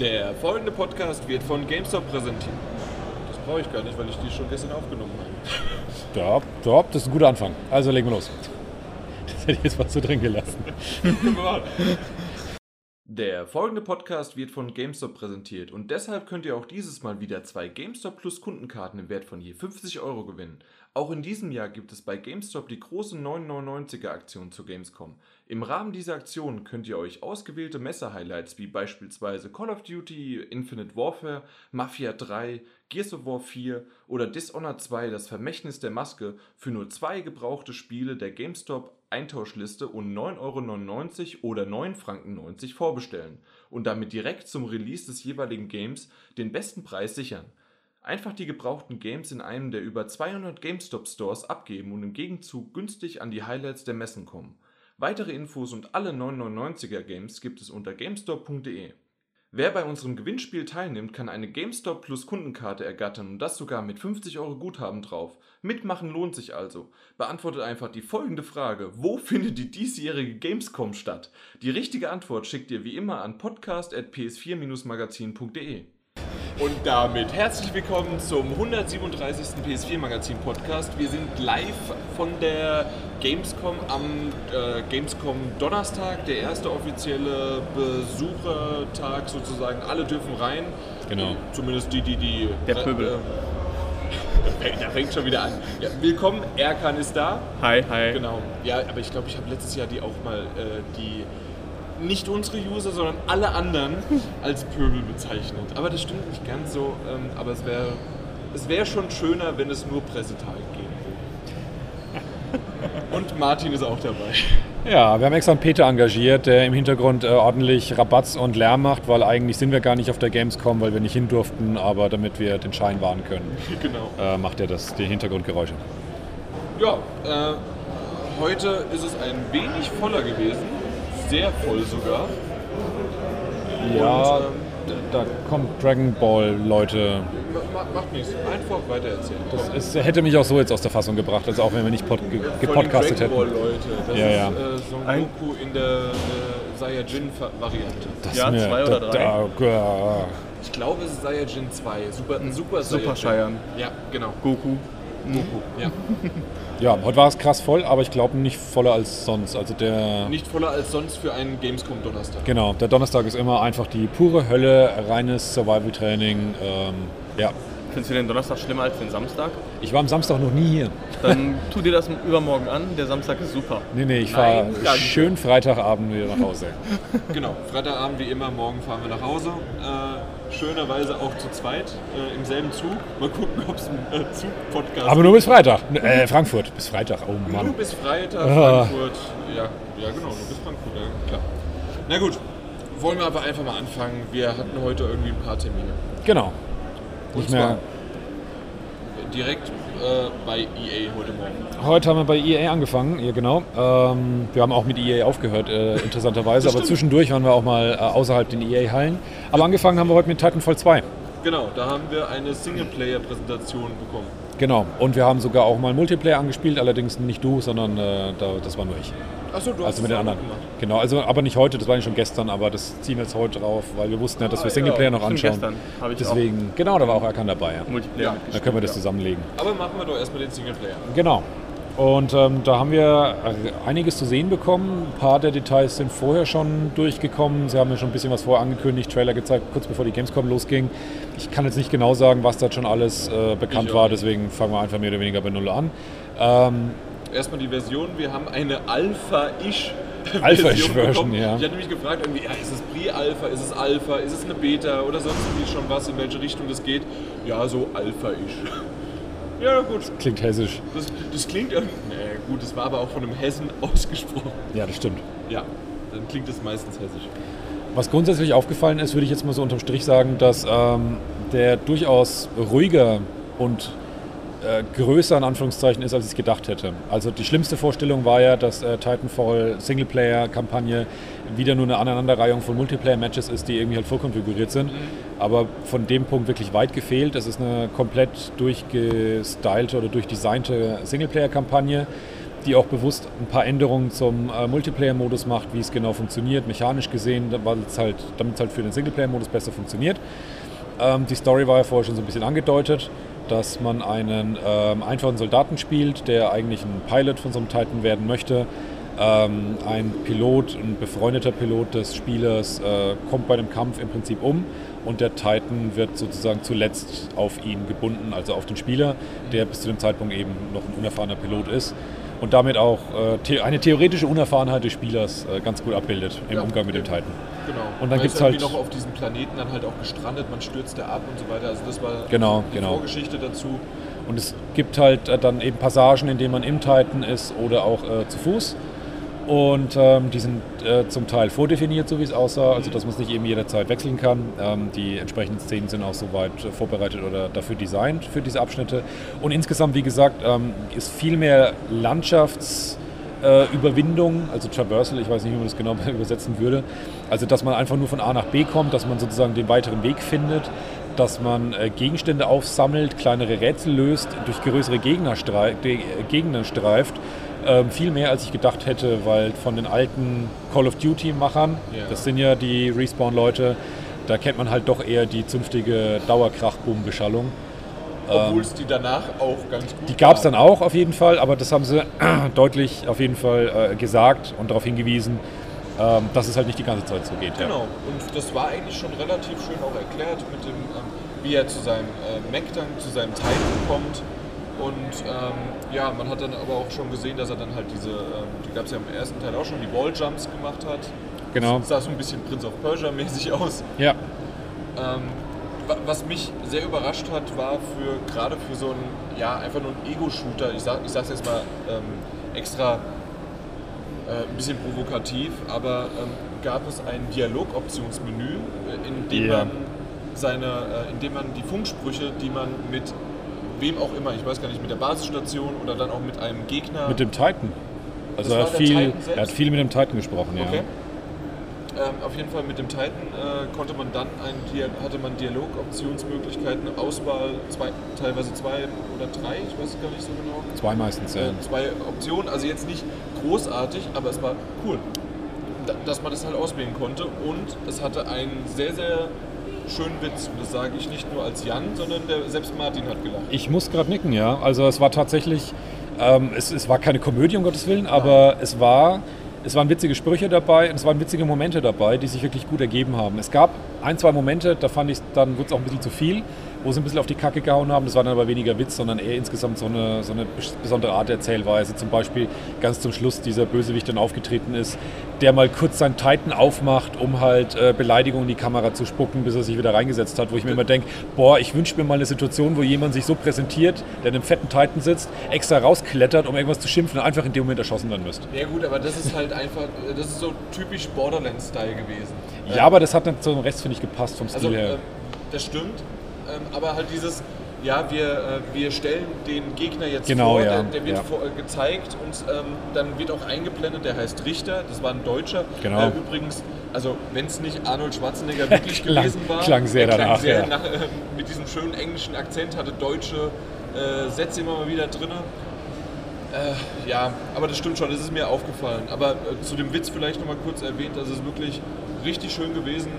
Der folgende Podcast wird von GameStop präsentiert. Das brauche ich gar nicht, weil ich die schon gestern aufgenommen habe. Ja, ja, das ist ein guter Anfang. Also legen wir los. Das hätte ich jetzt mal so drin gelassen. Der folgende Podcast wird von GameStop präsentiert und deshalb könnt ihr auch dieses Mal wieder zwei GameStop Plus Kundenkarten im Wert von je 50 Euro gewinnen. Auch in diesem Jahr gibt es bei GameStop die große 999er Aktion zur Gamescom. Im Rahmen dieser Aktion könnt ihr euch ausgewählte Messe-Highlights wie beispielsweise Call of Duty, Infinite Warfare, Mafia 3, Gears of War 4 oder Dishonored 2 das Vermächtnis der Maske für nur zwei gebrauchte Spiele der GameStop Eintauschliste und 9,99 Euro oder 9,90 Franken vorbestellen und damit direkt zum Release des jeweiligen Games den besten Preis sichern. Einfach die gebrauchten Games in einem der über 200 GameStop Stores abgeben und im Gegenzug günstig an die Highlights der Messen kommen. Weitere Infos und alle 999er Games gibt es unter gamestop.de. Wer bei unserem Gewinnspiel teilnimmt, kann eine GameStop Plus Kundenkarte ergattern und das sogar mit 50 Euro Guthaben drauf. Mitmachen lohnt sich also. Beantwortet einfach die folgende Frage: Wo findet die diesjährige Gamescom statt? Die richtige Antwort schickt ihr wie immer an podcast.ps4-magazin.de. Und damit herzlich willkommen zum 137. PS4 Magazin Podcast. Wir sind live von der Gamescom am äh, Gamescom Donnerstag, der erste offizielle Besuchertag sozusagen. Alle dürfen rein. Genau. Zumindest die, die die. Der Pöbel. Äh, da fängt schon wieder an. Ja, willkommen, Erkan ist da. Hi, hi. Genau. Ja, aber ich glaube, ich habe letztes Jahr die auch mal äh, die nicht unsere User, sondern alle anderen als Pöbel bezeichnet. Aber das stimmt nicht ganz so. Ähm, aber es wäre es wär schon schöner, wenn es nur Pressetage geben würde. Und Martin ist auch dabei. Ja, wir haben extra einen Peter engagiert, der im Hintergrund äh, ordentlich Rabatz und Lärm macht, weil eigentlich sind wir gar nicht auf der Gamescom, weil wir nicht hin durften, aber damit wir den Schein wahren können, Genau. äh, macht er das, die Hintergrundgeräusche. Ja, äh, heute ist es ein wenig voller gewesen. Sehr voll sogar. Ja, Und, ähm, da kommt Dragon Ball, Leute. Ma- Macht nichts. Einfach weiter erzählen. Das ist, hätte mich auch so jetzt aus der Fassung gebracht, also auch wenn wir nicht pod, ge, gepodcastet hätten. Leute. Das Ja, ist ja. Äh, Son Ein- Goku in der äh, Saiyajin-Variante. Das Ja, ist mir- zwei oder da, drei? Da. Ich glaube, es ist Saiyajin 2. Super, ein Super Super Saiyajin. Saiyan. Ja, genau. Goku. Goku. Ja. ja, heute war es krass voll, aber ich glaube nicht voller als sonst. Also der. Nicht voller als sonst für einen Gamescom-Donnerstag. Genau, der Donnerstag ist immer einfach die pure Hölle, reines Survival-Training. Ähm, ja, Findest du den Donnerstag schlimmer als den Samstag? ich war am Samstag noch nie hier. Dann tu dir das übermorgen an. Der Samstag ist super. Nee, nee, ich fahre schön Freitagabend wieder nach Hause. Genau. Freitagabend wie immer, morgen fahren wir nach Hause. Äh, schönerweise auch zu zweit äh, im selben Zug. Mal gucken, ob es einen äh, Zug-Podcast Aber nur bis Freitag. Äh, Frankfurt, bis Freitag. Oh Nur Mann. bis Freitag, Ah. Frankfurt. Ja, ja, genau, nur bis Frankfurt, ja, klar. Na gut, wollen wir aber einfach mal anfangen. Wir hatten heute irgendwie ein paar Termine. Genau. Und Nicht mehr. zwar direkt äh, bei EA heute Morgen. Heute haben wir bei EA angefangen, ja genau. Ähm, wir haben auch mit EA aufgehört, äh, interessanterweise. Aber zwischendurch waren wir auch mal äh, außerhalb den EA-Hallen. Aber angefangen haben wir heute mit Titanfall 2. Genau, da haben wir eine Singleplayer-Präsentation bekommen. Genau. Und wir haben sogar auch mal Multiplayer angespielt, allerdings nicht du, sondern äh, da, das war nur ich. Achso, du hast Also mit es den auch anderen. gemacht. Genau, also aber nicht heute, das war ja schon gestern, aber das ziehen wir jetzt heute drauf, weil wir wussten ja, dass Ah, wir Singleplayer ja, noch anschauen. gestern habe ich Deswegen, genau, da war auch Erkan dabei. Ja. auch Multiplayer Ja. Da können wir das zusammenlegen. Aber machen wir doch erstmal den Singleplayer. Genau. Und ähm, da haben wir einiges zu sehen bekommen. Ein paar der Details sind vorher schon durchgekommen. Sie haben ja schon ein bisschen was vorher angekündigt, Trailer gezeigt, kurz bevor die Gamescom losging. Ich kann jetzt nicht genau sagen, was da schon alles äh, bekannt war, deswegen fangen wir einfach mehr oder weniger bei Null an. Ähm, Erstmal die Version, wir haben eine Alpha-ish. Alpha-ish Version, bekommen. ja. Ich hatte mich gefragt, irgendwie, ja, ist es Pre-Alpha, ist es Alpha, ist es eine Beta oder sonst irgendwie schon was, in welche Richtung das geht? Ja, so Alpha-ish. Ja, gut. klingt hessisch. Das, das klingt irgendwie. Nee, gut, das war aber auch von einem Hessen ausgesprochen. Ja, das stimmt. Ja, dann klingt es meistens hessisch. Was grundsätzlich aufgefallen ist, würde ich jetzt mal so unterm Strich sagen, dass ähm, der durchaus ruhiger und äh, größer in Anführungszeichen ist, als ich es gedacht hätte. Also die schlimmste Vorstellung war ja, dass äh, Titanfall Singleplayer-Kampagne wieder nur eine Aneinanderreihung von Multiplayer-Matches ist, die irgendwie halt vorkonfiguriert sind. Aber von dem Punkt wirklich weit gefehlt. Es ist eine komplett durchgestylte oder durchdesignte Singleplayer-Kampagne, die auch bewusst ein paar Änderungen zum äh, Multiplayer-Modus macht, wie es genau funktioniert, mechanisch gesehen, damit es halt, halt für den Singleplayer-Modus besser funktioniert. Ähm, die Story war ja vorher schon so ein bisschen angedeutet, dass man einen ähm, einfachen Soldaten spielt, der eigentlich ein Pilot von so einem Titan werden möchte. Ähm, ein Pilot, ein befreundeter Pilot des Spielers äh, kommt bei dem Kampf im Prinzip um und der Titan wird sozusagen zuletzt auf ihn gebunden, also auf den Spieler, der bis zu dem Zeitpunkt eben noch ein unerfahrener Pilot ist und damit auch äh, eine theoretische Unerfahrenheit des Spielers äh, ganz gut abbildet im ja, Umgang mit dem Titan. Genau. Und dann gibt es halt noch auf diesem Planeten dann halt auch gestrandet, man stürzt da ab und so weiter. Also das war genau, die genau. Vorgeschichte dazu. Und es gibt halt äh, dann eben Passagen, in denen man im Titan ist oder auch äh, zu Fuß. Und ähm, die sind äh, zum Teil vordefiniert, so wie es aussah, also dass man es nicht eben jederzeit wechseln kann. Ähm, die entsprechenden Szenen sind auch soweit äh, vorbereitet oder dafür designt für diese Abschnitte. Und insgesamt, wie gesagt, ähm, ist viel mehr Landschaftsüberwindung, äh, also Traversal, ich weiß nicht, wie man das genau übersetzen würde. Also, dass man einfach nur von A nach B kommt, dass man sozusagen den weiteren Weg findet, dass man äh, Gegenstände aufsammelt, kleinere Rätsel löst, durch größere Gegner, streif, Gegner streift ähm, viel mehr, als ich gedacht hätte, weil von den alten Call of Duty-Machern, yeah. das sind ja die Respawn-Leute, da kennt man halt doch eher die zünftige Dauerkrachboom-Beschallung. Obwohl es die danach auch ganz gut Die gab es dann auch auf jeden Fall, aber das haben sie deutlich auf jeden Fall äh, gesagt und darauf hingewiesen, ähm, dass es halt nicht die ganze Zeit so geht. Genau, ja. und das war eigentlich schon relativ schön auch erklärt, mit dem, ähm, wie er zu seinem äh, Mac dann, zu seinem Titan kommt und ähm, ja, man hat dann aber auch schon gesehen, dass er dann halt diese, ähm, die gab es ja im ersten Teil auch schon, die Walljumps gemacht hat. Genau. Das sah so ein bisschen Prince of Persia mäßig aus. Ja. Ähm, was mich sehr überrascht hat, war für gerade für so einen, ja, einfach nur einen Ego-Shooter, ich, sag, ich sag's jetzt mal ähm, extra äh, ein bisschen provokativ, aber ähm, gab es ein Dialogoptionsmenü, äh, in dem yeah. man seine, äh, in dem man die Funksprüche, die man mit wem auch immer, ich weiß gar nicht, mit der Basisstation oder dann auch mit einem Gegner. Mit dem Titan. Also er hat, viel, er hat viel mit dem Titan gesprochen, ja. Okay. Ähm, auf jeden Fall mit dem Titan äh, konnte man dann ein, hatte man Dialogoptionsmöglichkeiten, Auswahl, zwei, teilweise zwei oder drei, ich weiß gar nicht so genau. Zwei meistens, ja. Äh, zwei Optionen, also jetzt nicht großartig, aber es war cool, dass man das halt auswählen konnte und es hatte einen sehr, sehr schönen Witz. Und das sage ich nicht nur als Jan, sondern der, selbst Martin hat gelacht. Ich muss gerade nicken, ja. Also es war tatsächlich, ähm, es, es war keine Komödie, um Gottes Willen, aber es war es waren witzige Sprüche dabei und es waren witzige Momente dabei, die sich wirklich gut ergeben haben. Es gab ein, zwei Momente, da fand ich, dann wurde es auch ein bisschen zu viel wo sie ein bisschen auf die Kacke gehauen haben. Das war dann aber weniger Witz, sondern eher insgesamt so eine, so eine besondere Art der Erzählweise. Zum Beispiel ganz zum Schluss dieser Bösewicht dann aufgetreten ist, der mal kurz seinen Titan aufmacht, um halt äh, Beleidigungen in die Kamera zu spucken, bis er sich wieder reingesetzt hat. Wo ich mir immer denke, boah, ich wünsche mir mal eine Situation, wo jemand sich so präsentiert, der in einem fetten Titan sitzt, extra rausklettert, um irgendwas zu schimpfen und einfach in dem Moment erschossen werden müsste. Ja gut, aber das ist halt einfach, das ist so typisch Borderlands-Style gewesen. Ja, aber das hat dann zum Rest, finde ich, gepasst vom Stil also, her. Äh, das stimmt, aber halt dieses, ja, wir, äh, wir stellen den Gegner jetzt genau, vor, ja, der, der wird ja. vor, äh, gezeigt und ähm, dann wird auch eingeblendet, der heißt Richter, das war ein Deutscher. Genau. Äh, übrigens, also wenn es nicht Arnold Schwarzenegger wirklich klang, gewesen war, klang sehr klang danach, sehr ja. nach, äh, mit diesem schönen englischen Akzent, hatte deutsche äh, Sätze immer mal wieder drin. Äh, ja, aber das stimmt schon, das ist mir aufgefallen. Aber zu dem Witz vielleicht nochmal kurz erwähnt, das ist wirklich richtig schön gewesen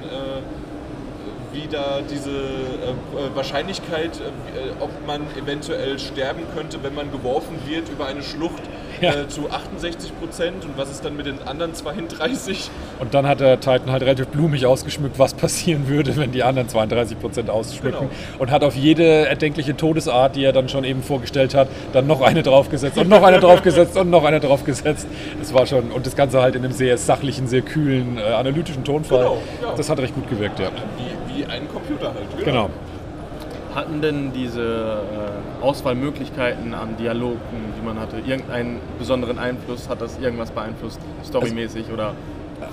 wie da diese äh, äh Wahrscheinlichkeit, äh, ob man eventuell sterben könnte, wenn man geworfen wird über eine Schlucht ja. äh, zu 68 Prozent und was ist dann mit den anderen 32? Und dann hat der Titan halt relativ blumig ausgeschmückt, was passieren würde, wenn die anderen 32 Prozent ausschmücken genau. und hat auf jede erdenkliche Todesart, die er dann schon eben vorgestellt hat, dann noch eine draufgesetzt und noch eine draufgesetzt und noch eine draufgesetzt. Das war schon, und das Ganze halt in einem sehr sachlichen, sehr kühlen, äh, analytischen Tonfall. Genau, ja. Das hat recht gut gewirkt, ja. Wie, ein Computer halt. Genau. genau. Hatten denn diese äh, Auswahlmöglichkeiten an Dialogen, die man hatte, irgendeinen besonderen Einfluss? Hat das irgendwas beeinflusst, storymäßig also, oder?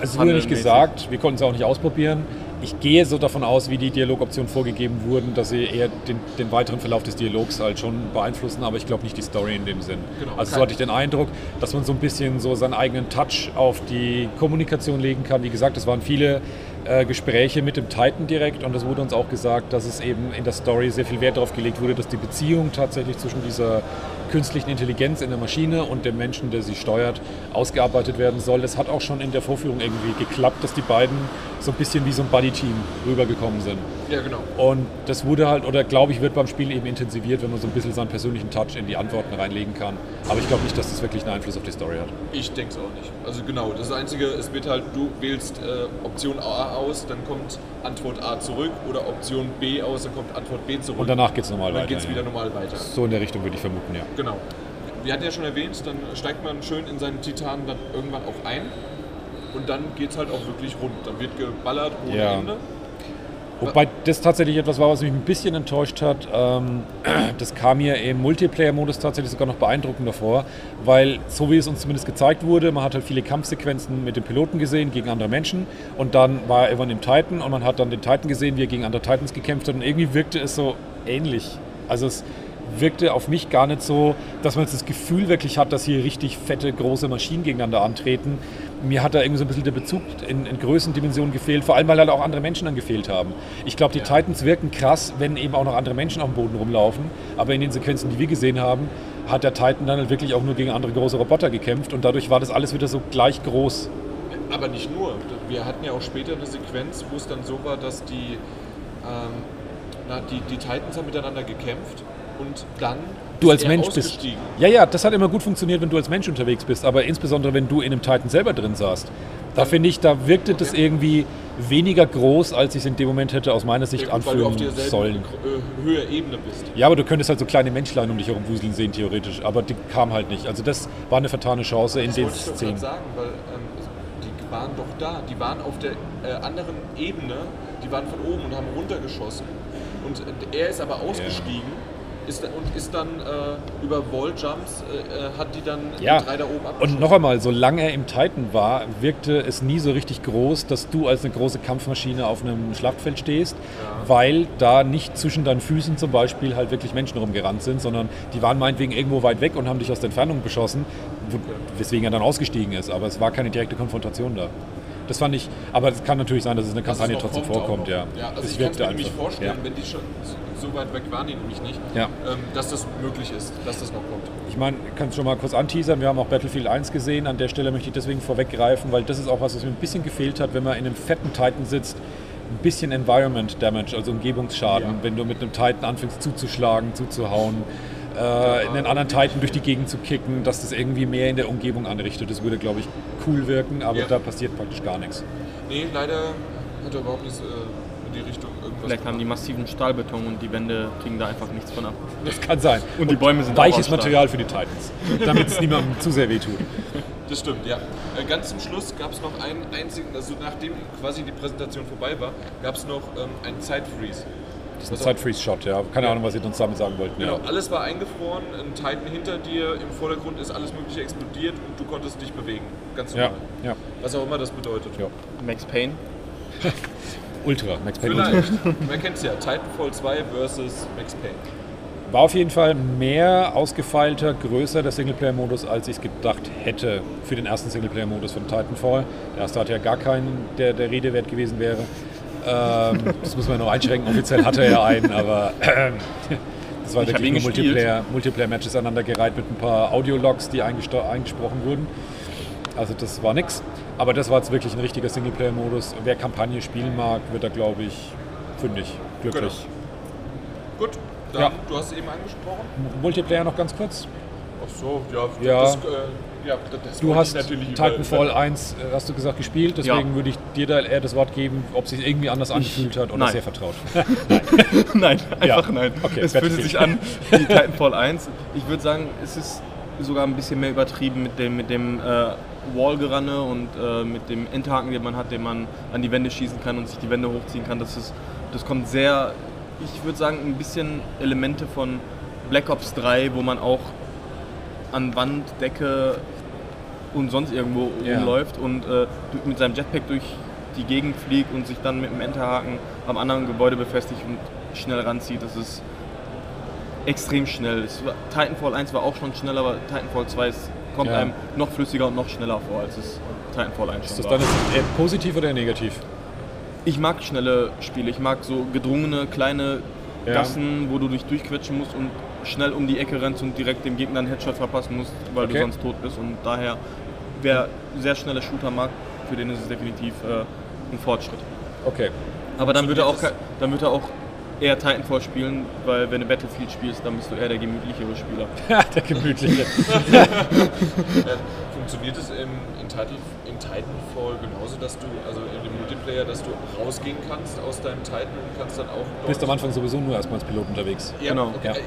Es wurde nicht gesagt, wir konnten es auch nicht ausprobieren. Ich gehe so davon aus, wie die Dialogoptionen vorgegeben wurden, dass sie eher den, den, weiteren Verlauf des Dialogs halt schon beeinflussen, aber ich glaube nicht die Story in dem Sinn. Genau, also so hatte ich den Eindruck, dass man so ein bisschen so seinen eigenen Touch auf die Kommunikation legen kann. Wie gesagt, es waren viele äh, Gespräche mit dem Titan direkt und es wurde uns auch gesagt, dass es eben in der Story sehr viel Wert darauf gelegt wurde, dass die Beziehung tatsächlich zwischen dieser künstlichen Intelligenz in der Maschine und dem Menschen, der sie steuert, ausgearbeitet werden soll. Das hat auch schon in der Vorführung irgendwie geklappt, dass die beiden so ein bisschen wie so ein Buddy-Team rübergekommen sind. Ja, genau. Und das wurde halt, oder glaube ich, wird beim Spiel eben intensiviert, wenn man so ein bisschen seinen persönlichen Touch in die Antworten reinlegen kann. Aber ich glaube nicht, dass das wirklich einen Einfluss auf die Story hat. Ich denke es auch nicht. Also genau, das Einzige, es wird halt, du wählst äh, Option A aus, dann kommt Antwort A zurück oder Option B aus, dann kommt Antwort B zurück. Und danach geht es normal dann weiter. geht es wieder ja. normal weiter. So in der Richtung würde ich vermuten, ja. Genau. Wir hatten ja schon erwähnt, dann steigt man schön in seinen Titan dann irgendwann auch ein. Und dann geht es halt auch wirklich rund. Dann wird geballert ohne Ja. Ende. Wobei das tatsächlich etwas war, was mich ein bisschen enttäuscht hat. Ähm, das kam mir im Multiplayer-Modus tatsächlich sogar noch beeindruckender vor, weil so wie es uns zumindest gezeigt wurde, man hat halt viele Kampfsequenzen mit dem Piloten gesehen gegen andere Menschen und dann war er irgendwann im Titan und man hat dann den Titan gesehen, wie er gegen andere Titans gekämpft hat und irgendwie wirkte es so ähnlich. Also es wirkte auf mich gar nicht so, dass man jetzt das Gefühl wirklich hat, dass hier richtig fette, große Maschinen gegeneinander antreten. Mir hat da irgendwie so ein bisschen der Bezug in, in Größendimensionen gefehlt, vor allem weil halt auch andere Menschen dann gefehlt haben. Ich glaube, die Titans wirken krass, wenn eben auch noch andere Menschen auf dem Boden rumlaufen, aber in den Sequenzen, die wir gesehen haben, hat der Titan dann halt wirklich auch nur gegen andere große Roboter gekämpft und dadurch war das alles wieder so gleich groß. Aber nicht nur. Wir hatten ja auch später eine Sequenz, wo es dann so war, dass die, ähm, na, die, die Titans haben miteinander gekämpft und dann Du ist als Mensch bist. Ja, ja, das hat immer gut funktioniert, wenn du als Mensch unterwegs bist, aber insbesondere wenn du in einem Titan selber drin saßt. Da finde ich, da wirkte das irgendwie weniger groß, als ich es in dem Moment hätte aus meiner Sicht Ja, gut, weil du auf anfühlen sollen. äh, Höhe Ebene bist. Ja, aber du könntest halt so kleine Menschlein um dich herum wuseln sehen, theoretisch. Aber die kam halt nicht. Also das war eine vertane Chance in Das den ich Szenen. gerade sagen, weil ähm, die waren doch da. Die waren auf der äh, anderen Ebene, die waren von oben und haben runtergeschossen. Und äh, er ist aber ausgestiegen ist, und ist dann äh, über Walljumps, äh, äh, hat die dann Ja, die drei da oben und noch einmal, solange er im Titan war, wirkte es nie so richtig groß, dass du als eine große Kampfmaschine auf einem Schlachtfeld stehst, weil da nicht zwischen deinen Füßen zum Beispiel halt wirklich Menschen rumgerannt sind, sondern die waren meinetwegen irgendwo weit weg und haben dich aus der Entfernung beschossen, wo, weswegen er dann ausgestiegen ist. Aber es war keine direkte Konfrontation da. Das fand ich, aber es kann natürlich sein, dass es es Kampagne trotzdem vorkommt, ja. ja also Es ich kann mir nämlich vorstellen, ja. wenn die schon so weit weg waren, die nämlich nicht, Ja. ähm, dass das möglich ist, dass das noch kommt. Ich meine, ich kann es schon mal kurz anteasern. Wir haben auch Battlefield 1 gesehen. An der Stelle möchte ich deswegen vorweggreifen, weil das ist auch was, was mir ein bisschen gefehlt hat, wenn man in einem fetten Titan sitzt. Ein bisschen Environment Damage, also Umgebungsschaden, Ja. wenn du mit einem Titan anfängst zuzuschlagen, zuzuhauen, äh, einen anderen Titan durch die Gegend zu kicken, dass das irgendwie mehr in der Umgebung anrichtet. Das würde, glaube ich, cool wirken, aber Ja. da passiert praktisch gar nichts. Nee, leider hat er überhaupt nichts äh, in die Richtung Vielleicht haben die massiven Stahlbeton und die Wände kriegen da einfach nichts von ab. Das kann sein. Und die Bäume sind weiches. Material für die Titans, damit es niemandem zu sehr wehtut. Das stimmt, ja. Äh, ganz zum Schluss gab es noch einen einzigen, also nachdem quasi die Präsentation vorbei war, gap es noch ähm, einen Zeitfreeze. Das ist ein Zeitfreeze-Shot, ja. Keine Ja. Ahnung, was Sie uns damit sagen wollten. Genau, Ja. alles war eingefroren, ein Titan hinter dir, im Vordergrund ist alles mögliche explodiert und du konntest dich bewegen. Ganz Ja, normal. ja. Was auch immer das bedeutet. Ja. Max Payne. Ultra, Max Payne Ultra. Vielleicht. Man kennt es ja. Titanfall 2 versus Max Payne. War auf jeden Fall mehr ausgefeilter, größer der Singleplayer-Modus, als ich es gedacht hätte für den ersten Singleplayer-Modus von Titanfall. Der erste hatte ja gar keinen, der der Rede wert gewesen wäre. Ähm, das muss man noch einschränken. Offiziell hatte er ja einen, aber ähm, das war Ich wirklich nur gespielt. Multiplayer, Multiplayer-Matches aneinandergereiht mit ein paar Audiologs, die eingesprochen wurden. Also das war nix. Aber das war jetzt wirklich ein richtiger Singleplayer-Modus. Wer Kampagne spielen mag, wird da, glaube ich, fündig, glücklich. Gut, dann, Ja. du hast es eben angesprochen. Multiplayer noch ganz kurz. Ach so, ja. Ja. Das, äh, ja das Du hast Titanfall über- 1, äh, hast du gesagt, gespielt, deswegen Ja. würde ich dir da eher das Wort geben, ob es sich irgendwie anders angefühlt hat oder nein. sehr vertraut. nein, einfach Ja. nein. Okay, es fühlt sich an wie Titanfall 1. Ich würde sagen, es ist sogar ein bisschen mehr übertrieben mit dem, mit dem äh, Wallgeranne und äh, mit dem Endhaken, den man hat, den man an die Wände schießen kann und sich die Wände hochziehen kann. Das, ist, das kommt sehr, ich würde sagen, ein bisschen Elemente von Black Ops 3, wo man auch an Wand, Decke und sonst irgendwo Ja. rumläuft und äh, mit seinem Jetpack durch die Gegend fliegt und sich dann mit dem Enterhaken am anderen Gebäude befestigt und schnell ranzieht. Das ist extrem schnell. Titanfall 1 war auch schon schnell, aber Titanfall 2 ist, kommt Ja. einem noch flüssiger und noch schneller vor, als es Titanfall 1 Ist das war. dann jetzt eher positiv oder negativ? Ich mag schnelle Spiele, ich mag so gedrungene, kleine Ja. Gassen, wo du dich durchquetschen musst und schnell um die Ecke rennst und direkt dem Gegner einen Headshot verpassen musst, weil Okay. du sonst tot bist. Und daher, wer sehr schnelle Shooter mag, für den ist es definitiv äh, ein Fortschritt. Okay. Aber dann wird, er auch, dann wird er auch eher Titanfall spielen, weil wenn du Battlefield spielst, dann bist du eher der gemütlichere Spieler. der gemütliche. Äh, funktioniert es im, in, Title, in Titanfall genauso, dass du, also in dem Multiplayer, dass du rausgehen kannst aus deinem Titan und kannst dann auch dort... Bist am Anfang sowieso nur erstmal als Pilot unterwegs. Ja, Genau. okay. Ja. Äh,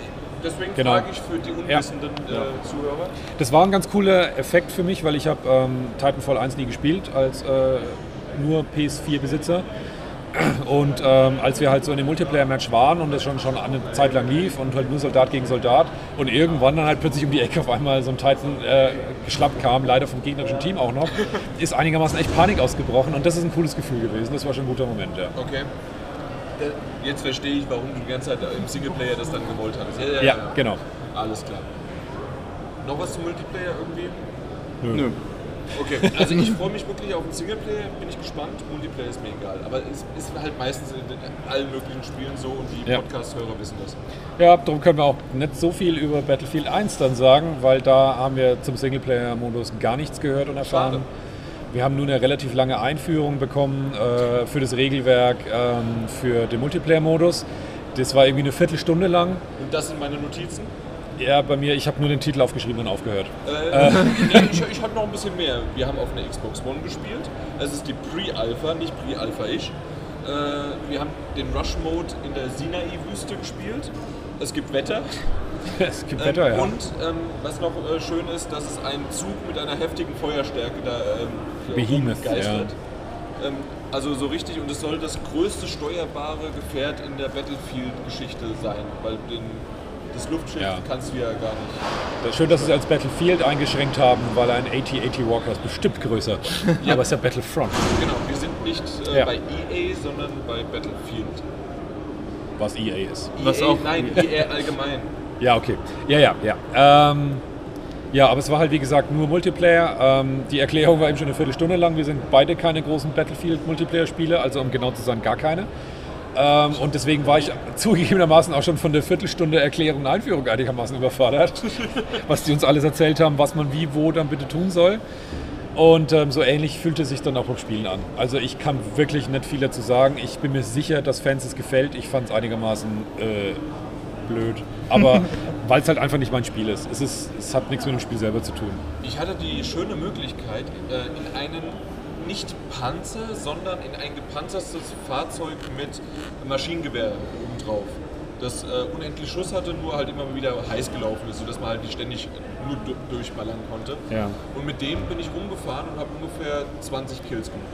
Deswegen Genau. frage ich für die unwissenden äh, Zuhörer. Das war ein ganz cooler Effekt für mich, weil ich habe ähm, Titanfall 1 nie gespielt als äh, nur PS4-Besitzer. Und ähm, als wir halt so in dem Multiplayer-Match waren und das schon, schon eine Zeit lang lief und halt nur Soldat gegen Soldat und irgendwann dann halt plötzlich um die Ecke auf einmal so ein Titan äh, geschlappt kam, leider vom gegnerischen Team auch noch, ist einigermaßen echt Panik ausgebrochen und das ist ein cooles Gefühl gewesen. Das war schon ein guter Moment, ja. Okay. Äh, Jetzt verstehe ich, warum du die ganze Zeit im Singleplayer das dann gewollt hast. Ja, Ja, genau. Alles klar. Noch was zum Multiplayer irgendwie? Nö. Okay, also ich freue mich wirklich auf den Singleplayer, bin ich gespannt. Multiplayer ist mir egal. Aber es ist halt meistens in allen möglichen Spielen so und die Ja. Podcast-Hörer wissen das. Ja, darum können wir auch nicht so viel über Battlefield 1 dann sagen, weil da haben wir zum Singleplayer-Modus gar nichts gehört und erfahren. Schade. Wir haben nur eine relativ lange Einführung bekommen äh, für das Regelwerk ähm, für den Multiplayer-Modus. Das war irgendwie eine Viertelstunde lang. Und das sind meine Notizen. Ja, bei mir, ich habe nur den Titel aufgeschrieben und aufgehört. Äh, nee, ich ich habe noch ein bisschen mehr. Wir haben auf einer Xbox One gespielt. Es ist die Pre-Alpha, nicht Pre-Alpha-Ich. Äh, wir haben den Rush-Mode in der Sinai-Wüste gespielt. Es gibt Wetter. es gibt Ähm, Wetter, ja. Und ähm, was noch äh, schön ist, dass es einen Zug mit einer heftigen Feuerstärke da ähm, Behemoth, geistert. Ähm, also so richtig, und es soll das größte steuerbare Gefährt in der Battlefield-Geschichte sein, weil den, das Luftschiff Ja. kannst du ja gar nicht. Schön, dass sie es als Battlefield eingeschränkt haben, weil ein AT-AT Walker ist bestimmt größer. Aber es ist ja Battlefront, Genau, wir sind nicht äh, Ja. bei EA, sondern bei Battlefield. was EA ist. Was EA, auch- Nein, EA allgemein. Ja, okay. Ja, ja, ja. Ähm, ja, aber es war halt wie gesagt nur Multiplayer. Ähm, die Erklärung war eben schon eine Viertelstunde lang. Wir sind beide keine großen Battlefield-Multiplayer-Spieler, also um genau zu sein, gar keine. Ähm, und deswegen war ich zugegebenermaßen auch schon von der Viertelstunde Erklärung und Einführung einigermaßen überfordert, was die uns alles erzählt haben, was man wie, wo dann bitte tun soll. Und ähm, so ähnlich fühlt es sich dann auch beim Spielen an. Also ich kann wirklich nicht viel dazu sagen. Ich bin mir sicher, dass Fans es gefällt. Ich fand es einigermaßen äh, blöd. Aber weil es halt einfach nicht mein Spiel ist. Es, ist. es hat nichts mit dem Spiel selber zu tun. Ich hatte die schöne Möglichkeit, äh, in einen nicht Panzer, sondern in ein gepanzertes Fahrzeug mit Maschinengewehr obendrauf. Das äh, unendlich Schuss hatte, nur halt immer wieder heiß gelaufen ist, sodass man halt nicht ständig nur du- durchballern konnte. Ja. Und mit dem bin ich rumgefahren und habe ungefähr 20 Kills gemacht.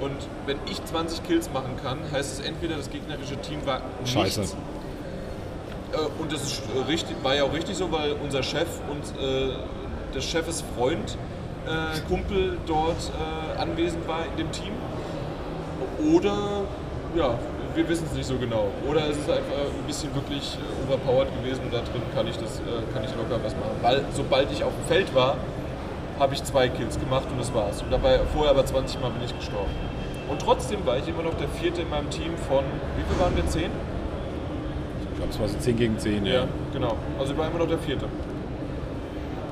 Und wenn ich 20 Kills machen kann, heißt es entweder das gegnerische Team war Scheiße. nichts. Äh, und das ist äh, richtig, war ja auch richtig so, weil unser Chef und äh, des Chefes Freund, äh, Kumpel dort äh, anwesend war in dem Team. Oder, ja, wir wissen es nicht so genau. Oder es ist einfach ein bisschen wirklich äh, overpowered gewesen und da drin kann ich, das, äh, kann ich locker was machen. Weil sobald ich auf dem Feld war, habe ich zwei Kills gemacht und das war's. Und dabei vorher aber 20 Mal bin ich gestorben. Und trotzdem war ich immer noch der vierte in meinem Team von, wie viel waren wir? Zehn? Ich glaube, es war so 10 gegen 10. Ja, genau. Also ich war immer noch der vierte.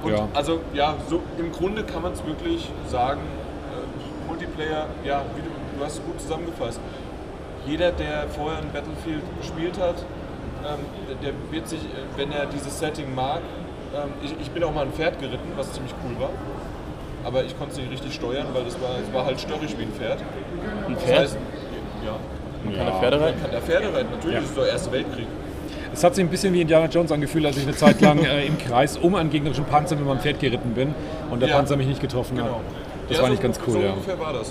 Und Ja. also ja, so im Grunde kann man es wirklich sagen, äh, Multiplayer, ja, wie du, du hast es gut zusammengefasst. Jeder, der vorher ein Battlefield gespielt hat, ähm, der, wird sich, äh, wenn er dieses Setting mag, ähm, ich, ich bin auch mal ein Pferd geritten, was ziemlich cool war. Aber ich konnte es nicht richtig steuern, weil das war, es war halt störrisch wie ein Pferd. Ein Das Pferd? heißt, ja, Man kann Ja. eine Pferde man reiten? kann da Pferde reiten, natürlich, Ja. das ist der Erste Weltkrieg. Es hat sich ein bisschen wie Indiana Jones angefühlt, als ich eine Zeit lang äh, im Kreis um einen gegnerischen Panzer mit meinem Pferd geritten bin und der Ja. Panzer mich nicht getroffen Genau. hat. Das Ja, war so nicht ganz cool, so ja. ungefähr war das.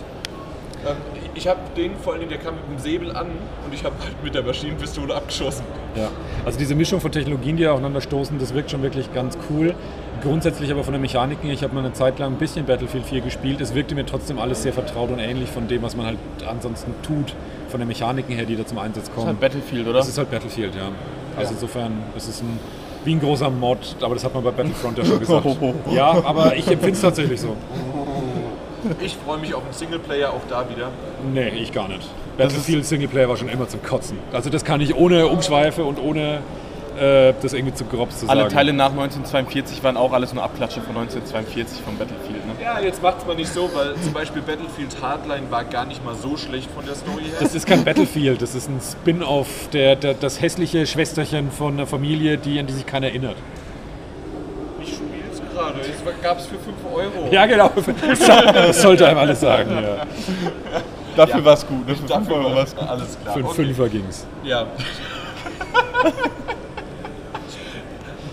Ähm, ich habe den vor allem, der kam mit dem Säbel an und ich habe halt mit der Maschinenpistole abgeschossen. Ja, also diese Mischung von Technologien, die aufeinander stoßen, das wirkt schon wirklich ganz cool. Grundsätzlich aber von der Mechanik her, ich habe mal eine Zeit lang ein bisschen Battlefield 4 gespielt. Es wirkte mir trotzdem alles sehr vertraut und ähnlich von dem, was man halt ansonsten tut, von der Mechaniken her, die da zum Einsatz Das ist kommen. halt Battlefield, oder? Das ist halt Battlefield, ja. Also insofern, es ist ein, wie ein großer Mod, aber das hat man bei Battlefront ja schon gesagt. ja, aber ich empfinde es tatsächlich so. Ich freue mich auf einen Singleplayer auch da wieder. Nee, ich gar nicht. Battlefield Singleplayer war schon immer zum Kotzen. Also das kann ich ohne Umschweife und ohne äh, das irgendwie zu grob zu Alle sagen. Teile nach 1942 waren auch alles nur Abklatsche von 1942 von Battlefield. Ne? Ja, jetzt macht es mal nicht so, weil zum Beispiel Battlefield Hardline war gar nicht mal so schlecht von der Story her. Das ist kein Battlefield, das ist ein Spin-off, der, der, das hässliche Schwesterchen von einer Familie, die, an die sich keiner erinnert. ich spiel's gerade. Es gab es für 5 Euro. Ja, genau. Das sollte einem alles sagen. Ja. Dafür Ja. war es gut. Ne? Für Dafür 5 Euro war's war alles klar. Für einen Okay. Fünfer ging's. Ja.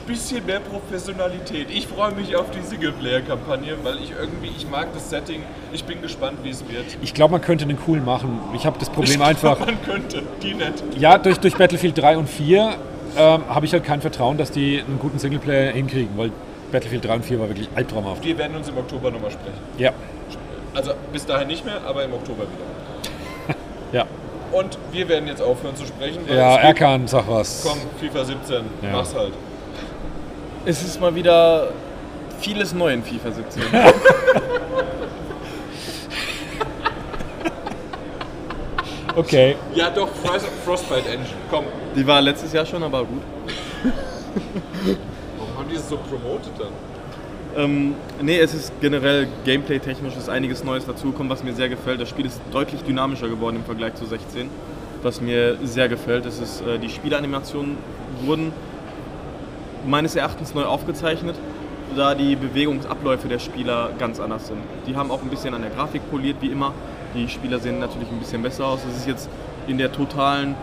Bisschen mehr Professionalität. Ich freue mich auf die Singleplayer-Kampagne, weil ich irgendwie, ich mag das Setting. Ich bin gespannt, wie es wird. Ich glaube, man könnte einen coolen machen. Ich habe das Problem einfach. Man könnte, die nett. Ja, durch, durch Battlefield 3 und 4 ähm, habe ich halt kein Vertrauen, dass die einen guten Singleplayer hinkriegen, weil Battlefield 3 und 4 war wirklich albtraumhaft. Wir werden uns im Oktober nochmal sprechen. Ja, Also bis dahin nicht mehr, aber im Oktober wieder. ja. Und wir werden jetzt aufhören zu sprechen. Ja, geht- Erkan, sag was. Komm, FIFA 17, Ja. mach's halt. Es ist mal wieder vieles neu in FIFA 17. Okay. Ja doch, Frost- Frostbite Engine. Komm, Die war letztes Jahr schon, aber gut. warum haben die es so promotet dann? Ähm, nee, es ist generell gameplay-technisch ist einiges Neues dazugekommen, was mir sehr gefällt. Das Spiel ist deutlich dynamischer geworden im Vergleich zu 16, was mir sehr gefällt. Es ist, äh, die Spielanimationen wurden meines Erachtens neu aufgezeichnet, da die Bewegungsabläufe der Spieler ganz anders sind. Die haben auch ein bisschen an der Grafik poliert, wie immer. Die Spieler sehen natürlich ein bisschen besser aus. Es ist jetzt in der totalen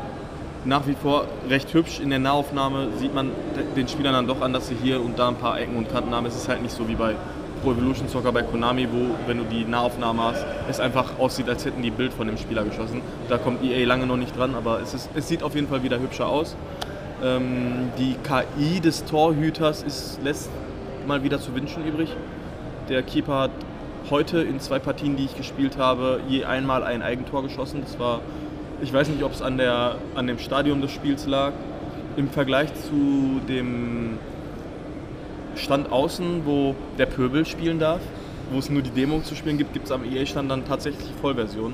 nach wie vor recht hübsch. In der Nahaufnahme sieht man den Spielern dann doch an, dass sie hier und da ein paar Ecken und Kanten haben. Es ist halt nicht so wie bei Pro Evolution Soccer bei Konami, wo, wenn du die Nahaufnahme hast, es einfach aussieht, als hätten die Bild von dem Spieler geschossen. Da kommt EA lange noch nicht dran, aber es, ist, es sieht auf jeden Fall wieder hübscher aus. Ähm, die KI des Torhüters ist, lässt mal wieder zu wünschen übrig. Der Keeper hat heute in zwei Partien, die ich gespielt habe, je einmal ein Eigentor geschossen. Das war, ich weiß nicht, ob es an, an dem Stadium des Spiels lag. Im Vergleich zu dem Stand außen, wo der Pöbel spielen darf, wo es nur die Demo zu spielen gibt, gibt es am EA-Stand dann tatsächlich Vollversion.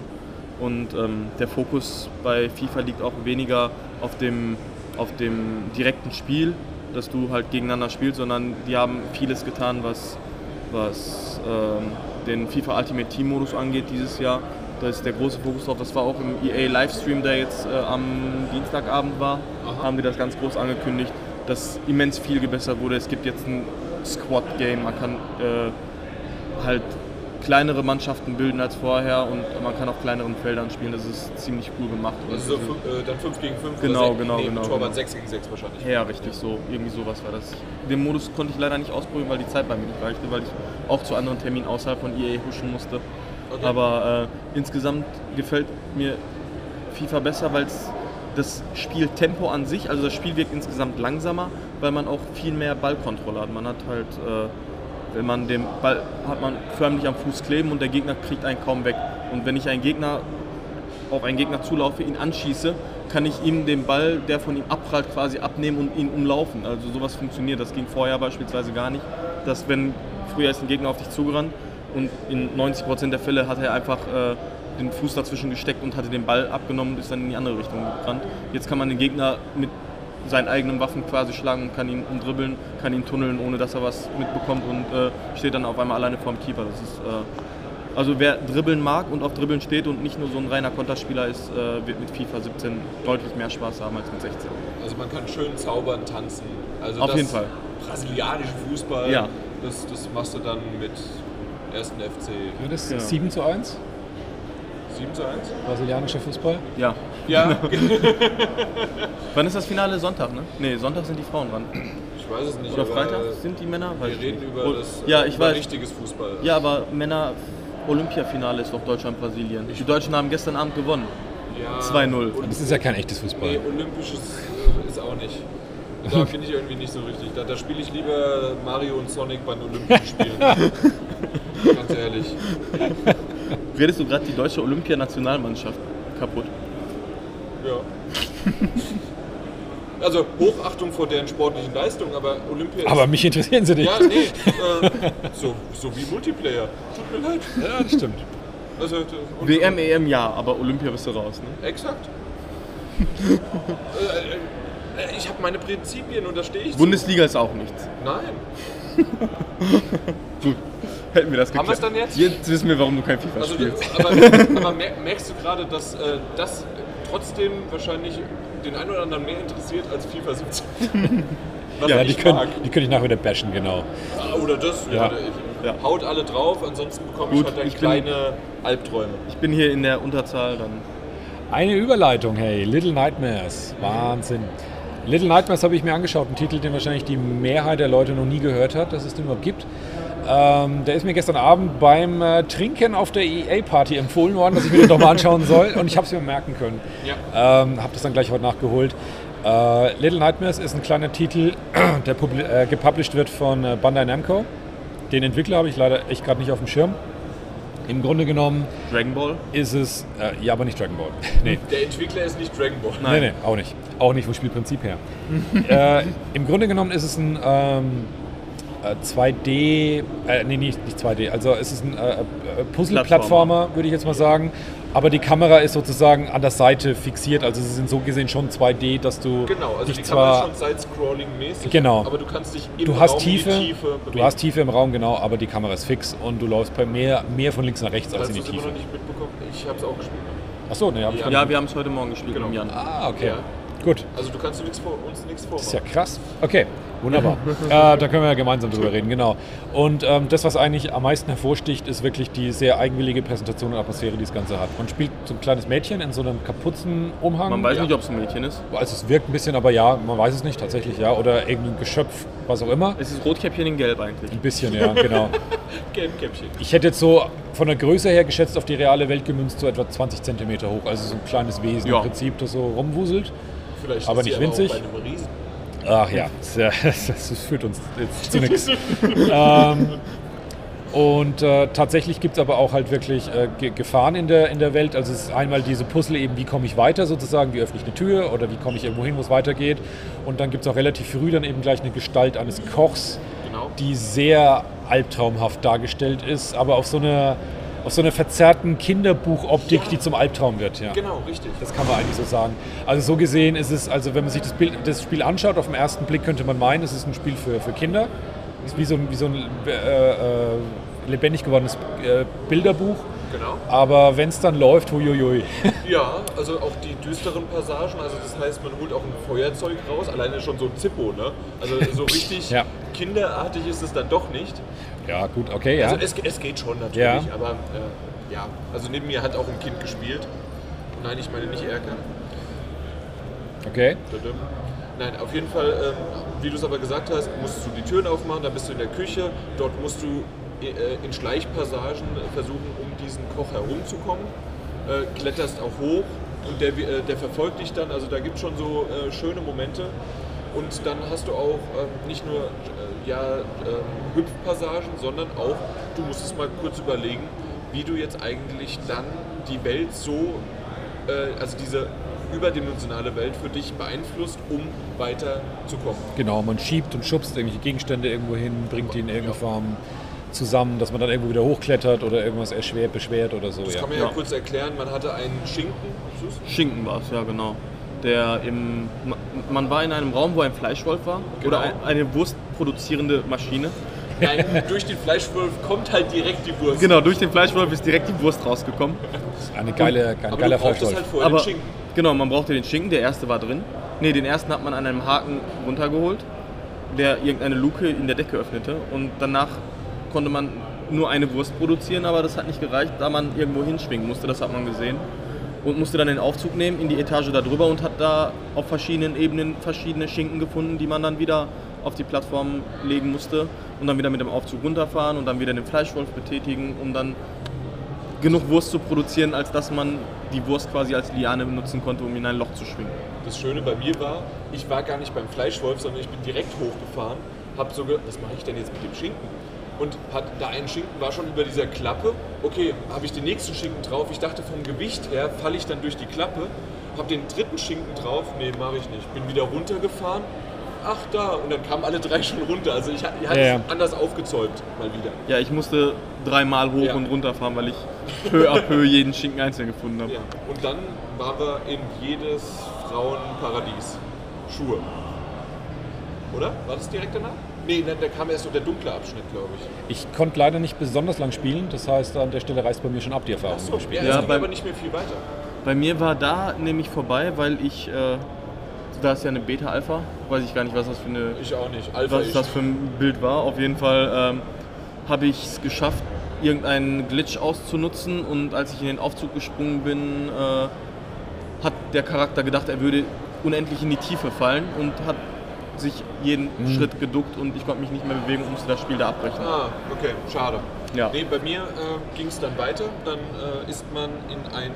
Und ähm, der Fokus bei FIFA liegt auch weniger auf dem, auf dem direkten Spiel, dass du halt gegeneinander spielst, sondern die haben vieles getan, was, was ähm, den FIFA Ultimate Team Modus angeht dieses Jahr. Da ist der große Fokus drauf. Das war auch im EA Livestream, der jetzt äh, am Dienstagabend war, haben die das ganz groß angekündigt, dass immens viel gebessert wurde. Es gibt jetzt ein Squad Game, man kann äh, halt kleinere Mannschaften bilden als vorher und man kann auf kleineren Feldern spielen. Das ist ziemlich cool gemacht. Also so äh, dann 5 gegen 5 Genau, oder genau, nee, genau, Torwart genau. 6 gegen 6 wahrscheinlich. Ja, richtig so. Irgendwie sowas war das. Den Modus konnte ich leider nicht ausprobieren, weil die Zeit bei mir nicht reichte, weil ich auch zu anderen Terminen außerhalb von EA huschen musste. Okay. Aber äh, insgesamt gefällt mir FIFA besser, weil es das Spieltempo an sich, also das Spiel wirkt insgesamt langsamer, weil man auch viel mehr Ballkontrolle hat. Man hat halt, äh, wenn man den Ball hat man förmlich am Fuß kleben und der Gegner kriegt einen kaum weg. Und wenn ich einen Gegner auf einen Gegner zulaufe, ihn anschieße, kann ich ihm den Ball, der von ihm abprallt, quasi abnehmen und ihn umlaufen. Also sowas funktioniert. Das ging vorher beispielsweise gar nicht. Dass wenn früher ist ein Gegner auf dich zugerannt und in 90% der Fälle hat er einfach äh, den Fuß dazwischen gesteckt und hatte den Ball abgenommen und ist dann in die andere Richtung gerannt. Jetzt kann man den Gegner mit seinen eigenen Waffen quasi schlagen und kann ihn umdribbeln, kann ihn tunneln, ohne dass er was mitbekommt und äh, steht dann auf einmal alleine vorm Keeper. Das ist äh, also wer dribbeln mag und auf Dribbeln steht und nicht nur so ein reiner Konterspieler ist, äh, wird mit FIFA 17 deutlich mehr Spaß haben als mit 16. Also man kann schön zaubern, tanzen. Also Auf das jeden Fall. Brasilianische Fußball, Ja. das, das machst du dann mit 1. FC Ja, das ist Ja. 7 zu 1, 7 zu 1. brasilianischer Fußball. Ja. Ja, Wann ist das Finale? Sonntag, ne? Ne, Sonntag sind die Frauen dran. ich weiß es nicht. Oder Freitag sind die Männer? Weiß Wir reden nicht. über das Ja, ich über weiß. richtiges Fußball. Ja, aber Männer Olympiafinale ist doch Deutschland-Brasilien. Die Deutschen haben gestern Abend gewonnen. Ja, 2-0. und- Das ist ja kein echtes Fußball. Nee, olympisches ist auch nicht. Da finde ich irgendwie nicht so richtig. Da, da spiele ich lieber Mario und Sonic bei den Olympischen Spielen. Ganz ehrlich. Redest du gerade die deutsche Olympianationalmannschaft kaputt? Ja. Also Hochachtung vor deren sportlichen Leistung, aber Olympia Aber ist... mich interessieren sie nicht. Ja, nee, äh, so, so wie Multiplayer. Tut mir leid. Ja, das stimmt. Also, und, WM, EM ja, aber Olympia bist du raus. Ne? Exakt. äh, äh, ich habe meine Prinzipien und da stehe ich zu. Bundesliga ist auch nichts. Nein. Gut, hätten wir das Haben geklärt. wir's dann jetzt? Jetzt wissen wir, warum du kein FIFA Also, spielst. aber, aber mer- merkst du gerade, dass äh, das trotzdem wahrscheinlich den einen oder anderen mehr interessiert als FIFA 17? Was Ja, ich die können, mag. die können ich nachher wieder bashen, genau. Ah, Oder das, ja. Ja. ich- Ja. Haut alle drauf, ansonsten bekomme ich Gut, halt dann ich bin- kleine Albträume. Ich bin hier in der Unterzahl, dann Eine Überleitung, hey, Little Nightmares. Wahnsinn. Little Nightmares habe ich mir angeschaut, ein Titel, den wahrscheinlich die Mehrheit der Leute noch nie gehört hat, dass es den überhaupt gibt. Ähm, der ist mir gestern Abend beim äh, Trinken auf der EA-Party empfohlen worden, dass ich mir den doch mal anschauen soll und ich habe es mir merken können. Ja. Ähm, habe das dann gleich heute nachgeholt. Äh, Little Nightmares ist ein kleiner Titel, der äh, gepublished wird von äh, Bandai Namco. Den Entwickler habe ich leider echt gerade nicht auf dem Schirm. Im Grunde genommen Dragon Ball. ist es, äh, ja, aber nicht Dragon Ball. nee. Der Entwickler ist nicht Dragon Ball. Nein. Nee, nee, auch nicht. Auch nicht vom Spielprinzip her. äh, Im Grunde genommen ist es ein ähm, äh, 2D, äh, nee, nicht, nicht 2D, also es ist ein äh, äh, Puzzle-Plattformer, würde ich jetzt mal sagen. Aber die Kamera ist sozusagen an der Seite fixiert, also sie sind so gesehen schon 2D, dass du Genau, also dich die Kamera zwar... ist schon Side-Scrolling-mäßig, Genau. aber du kannst dich im Du hast Raum in die Tiefe, Tiefe bewegen. du hast Tiefe im Raum, genau, aber die Kamera ist fix und du läufst bei mehr, mehr von links nach rechts als in die es immer Tiefe. noch nicht mitbekommen? Ich habe es auch gespielt. Achso, ne, hab ich Ja. Ja, wir haben es heute Morgen gespielt Genau. Jan. Ah, okay. Ja. Gut. Also du kannst du nix vor, uns nichts Das ist ja vormachen. krass. Okay, wunderbar. äh, da können wir ja gemeinsam drüber reden, genau. Und ähm, das, was eigentlich am meisten hervorsticht, ist wirklich die sehr eigenwillige Präsentation und Atmosphäre, die das Ganze hat. Man spielt so ein kleines Mädchen in so einem Kapuzenumhang. Man weiß Ja. nicht, ob es ein Mädchen ist. Also es wirkt ein bisschen, aber ja, man weiß es nicht tatsächlich, ja. Oder irgendein Geschöpf, was auch immer. Es ist Rotkäppchen in Gelb eigentlich. Ein bisschen, ja, genau. Gelbkäppchen. Ich hätte jetzt so von der Größe her geschätzt auf die reale Welt gemünzt, so etwa 20 Zentimeter hoch. Also so ein kleines Wesen Ja. im Prinzip, das so rumwuselt. Vielleicht Aber nicht winzig. Ach ja, das, das, führt uns jetzt zu nichts. ähm, und äh, tatsächlich gibt es aber auch halt wirklich äh, Ge- Gefahren in der, in der Welt. Also es ist einmal diese Puzzle eben, wie komme ich weiter sozusagen, wie öffne ich eine Tür oder wie komme ich irgendwo hin, wo es weitergeht. Und dann gibt es auch relativ früh dann eben gleich eine Gestalt eines Kochs, Genau. die sehr albtraumhaft dargestellt ist, aber auf so einer auf so einer verzerrten Kinderbuchoptik, Ja. die zum Albtraum wird. Ja. Genau, richtig. Das kann man eigentlich so sagen. Also so gesehen ist es, also wenn man sich das, Bild, das Spiel anschaut, auf den ersten Blick könnte man meinen, es ist ein Spiel für, für Kinder. Es ist wie so ein, wie so ein äh, äh, lebendig gewordenes äh, Bilderbuch. Genau. Aber wenn es dann läuft, huiuiui. Ja, also auch die düsteren Passagen, also das heißt, man holt auch ein Feuerzeug raus, alleine schon so ein Zippo, ne? Also so richtig Ja. kinderartig ist es dann doch nicht. Ja, gut, okay, ja. Also es, es geht schon natürlich, Ja. aber äh, ja, also neben mir hat auch ein Kind gespielt. Nein, ich meine nicht Erkan. Okay. Nein, auf jeden Fall, ähm, wie du es aber gesagt hast, musst du die Türen aufmachen, dann bist du in der Küche. Dort musst du in Schleichpassagen versuchen, um diesen Koch herumzukommen. Äh, kletterst auch hoch und der, äh, der verfolgt dich dann. Also da gibt es schon so äh, schöne Momente. Und dann hast du auch ähm, nicht nur äh, ja, ähm, Hüpfpassagen, sondern auch, du musst es mal kurz überlegen, wie du jetzt eigentlich dann die Welt so äh, also diese überdimensionale Welt für dich beeinflusst, um weiterzukommen. Genau, man schiebt und schubst irgendwelche Gegenstände irgendwo hin, bringt die in irgendeiner Form zusammen, dass man dann irgendwo wieder hochklettert oder irgendwas erschwert, beschwert oder so. Das Ja. kann man ja, Ja. kurz erklären. Man hatte einen Schinken. Schinken war es, ja genau. Der im, ma- man war in einem Raum, wo ein Fleischwolf war Genau. oder ein, eine wurstproduzierende Maschine. Nein, durch den Fleischwolf kommt halt direkt die Wurst. Genau, durch den Fleischwolf ist direkt die Wurst rausgekommen. Eine geile, ein Aber geiler Fleischwolf. halt vorher Aber den Schinken. genau, man brauchte den Schinken, der erste war drin. Ne, den ersten hat man an einem Haken runtergeholt, der irgendeine Luke in der Decke öffnete und danach konnte man nur eine Wurst produzieren, aber das hat nicht gereicht, da man irgendwo hinschwingen musste, das hat man gesehen. Und musste dann den Aufzug nehmen in die Etage darüber und hat da auf verschiedenen Ebenen verschiedene Schinken gefunden, die man dann wieder auf die Plattform legen musste und dann wieder mit dem Aufzug runterfahren und dann wieder den Fleischwolf betätigen, um dann genug Wurst zu produzieren, als dass man die Wurst quasi als Liane benutzen konnte, um in ein Loch zu schwingen. Das Schöne bei mir war, ich war gar nicht beim Fleischwolf, sondern ich bin direkt hochgefahren. Hab so gedacht, was mache ich denn jetzt mit dem Schinken? Und hat, da ein Schinken war schon über dieser Klappe. Okay, habe ich den nächsten Schinken drauf. Ich dachte, vom Gewicht her falle ich dann durch die Klappe. hab den dritten Schinken drauf, nee, mache ich nicht. Bin wieder runtergefahren, ach da, und dann kamen alle drei schon runter. Also ich, ich hatte Ja, ja. es anders aufgezäumt, mal wieder. Ja, ich musste dreimal hoch Ja. und runter fahren, weil ich peu à peu jeden Schinken einzeln gefunden habe. Ja. Und dann waren wir in jedes Frauenparadies. Schuhe. Oder? War das direkt danach? Nee, da, da kam erst so der dunkle Abschnitt, glaube ich. Ich konnte leider nicht besonders lang spielen, das heißt, an der Stelle reißt bei mir schon ab die Erfahrung. Achso, dem ja, Ja, ging beim- aber nicht mehr viel weiter. Bei mir war da nämlich vorbei, weil ich, äh, da ist ja eine Beta-Alpha, weiß ich gar nicht, was das für eine Ich auch nicht. Alpha was ich. das für ein Bild war. Auf jeden Fall ähm, habe ich es geschafft, irgendeinen Glitch auszunutzen und als ich in den Aufzug gesprungen bin, äh, hat der Charakter gedacht, er würde unendlich in die Tiefe fallen und hat sich jeden Mhm. Schritt geduckt und ich konnte mich nicht mehr bewegen und musste das Spiel da abbrechen. Ah, okay, schade. Ja. Nee, bei mir äh, ging es dann weiter. Dann äh, ist man in ein,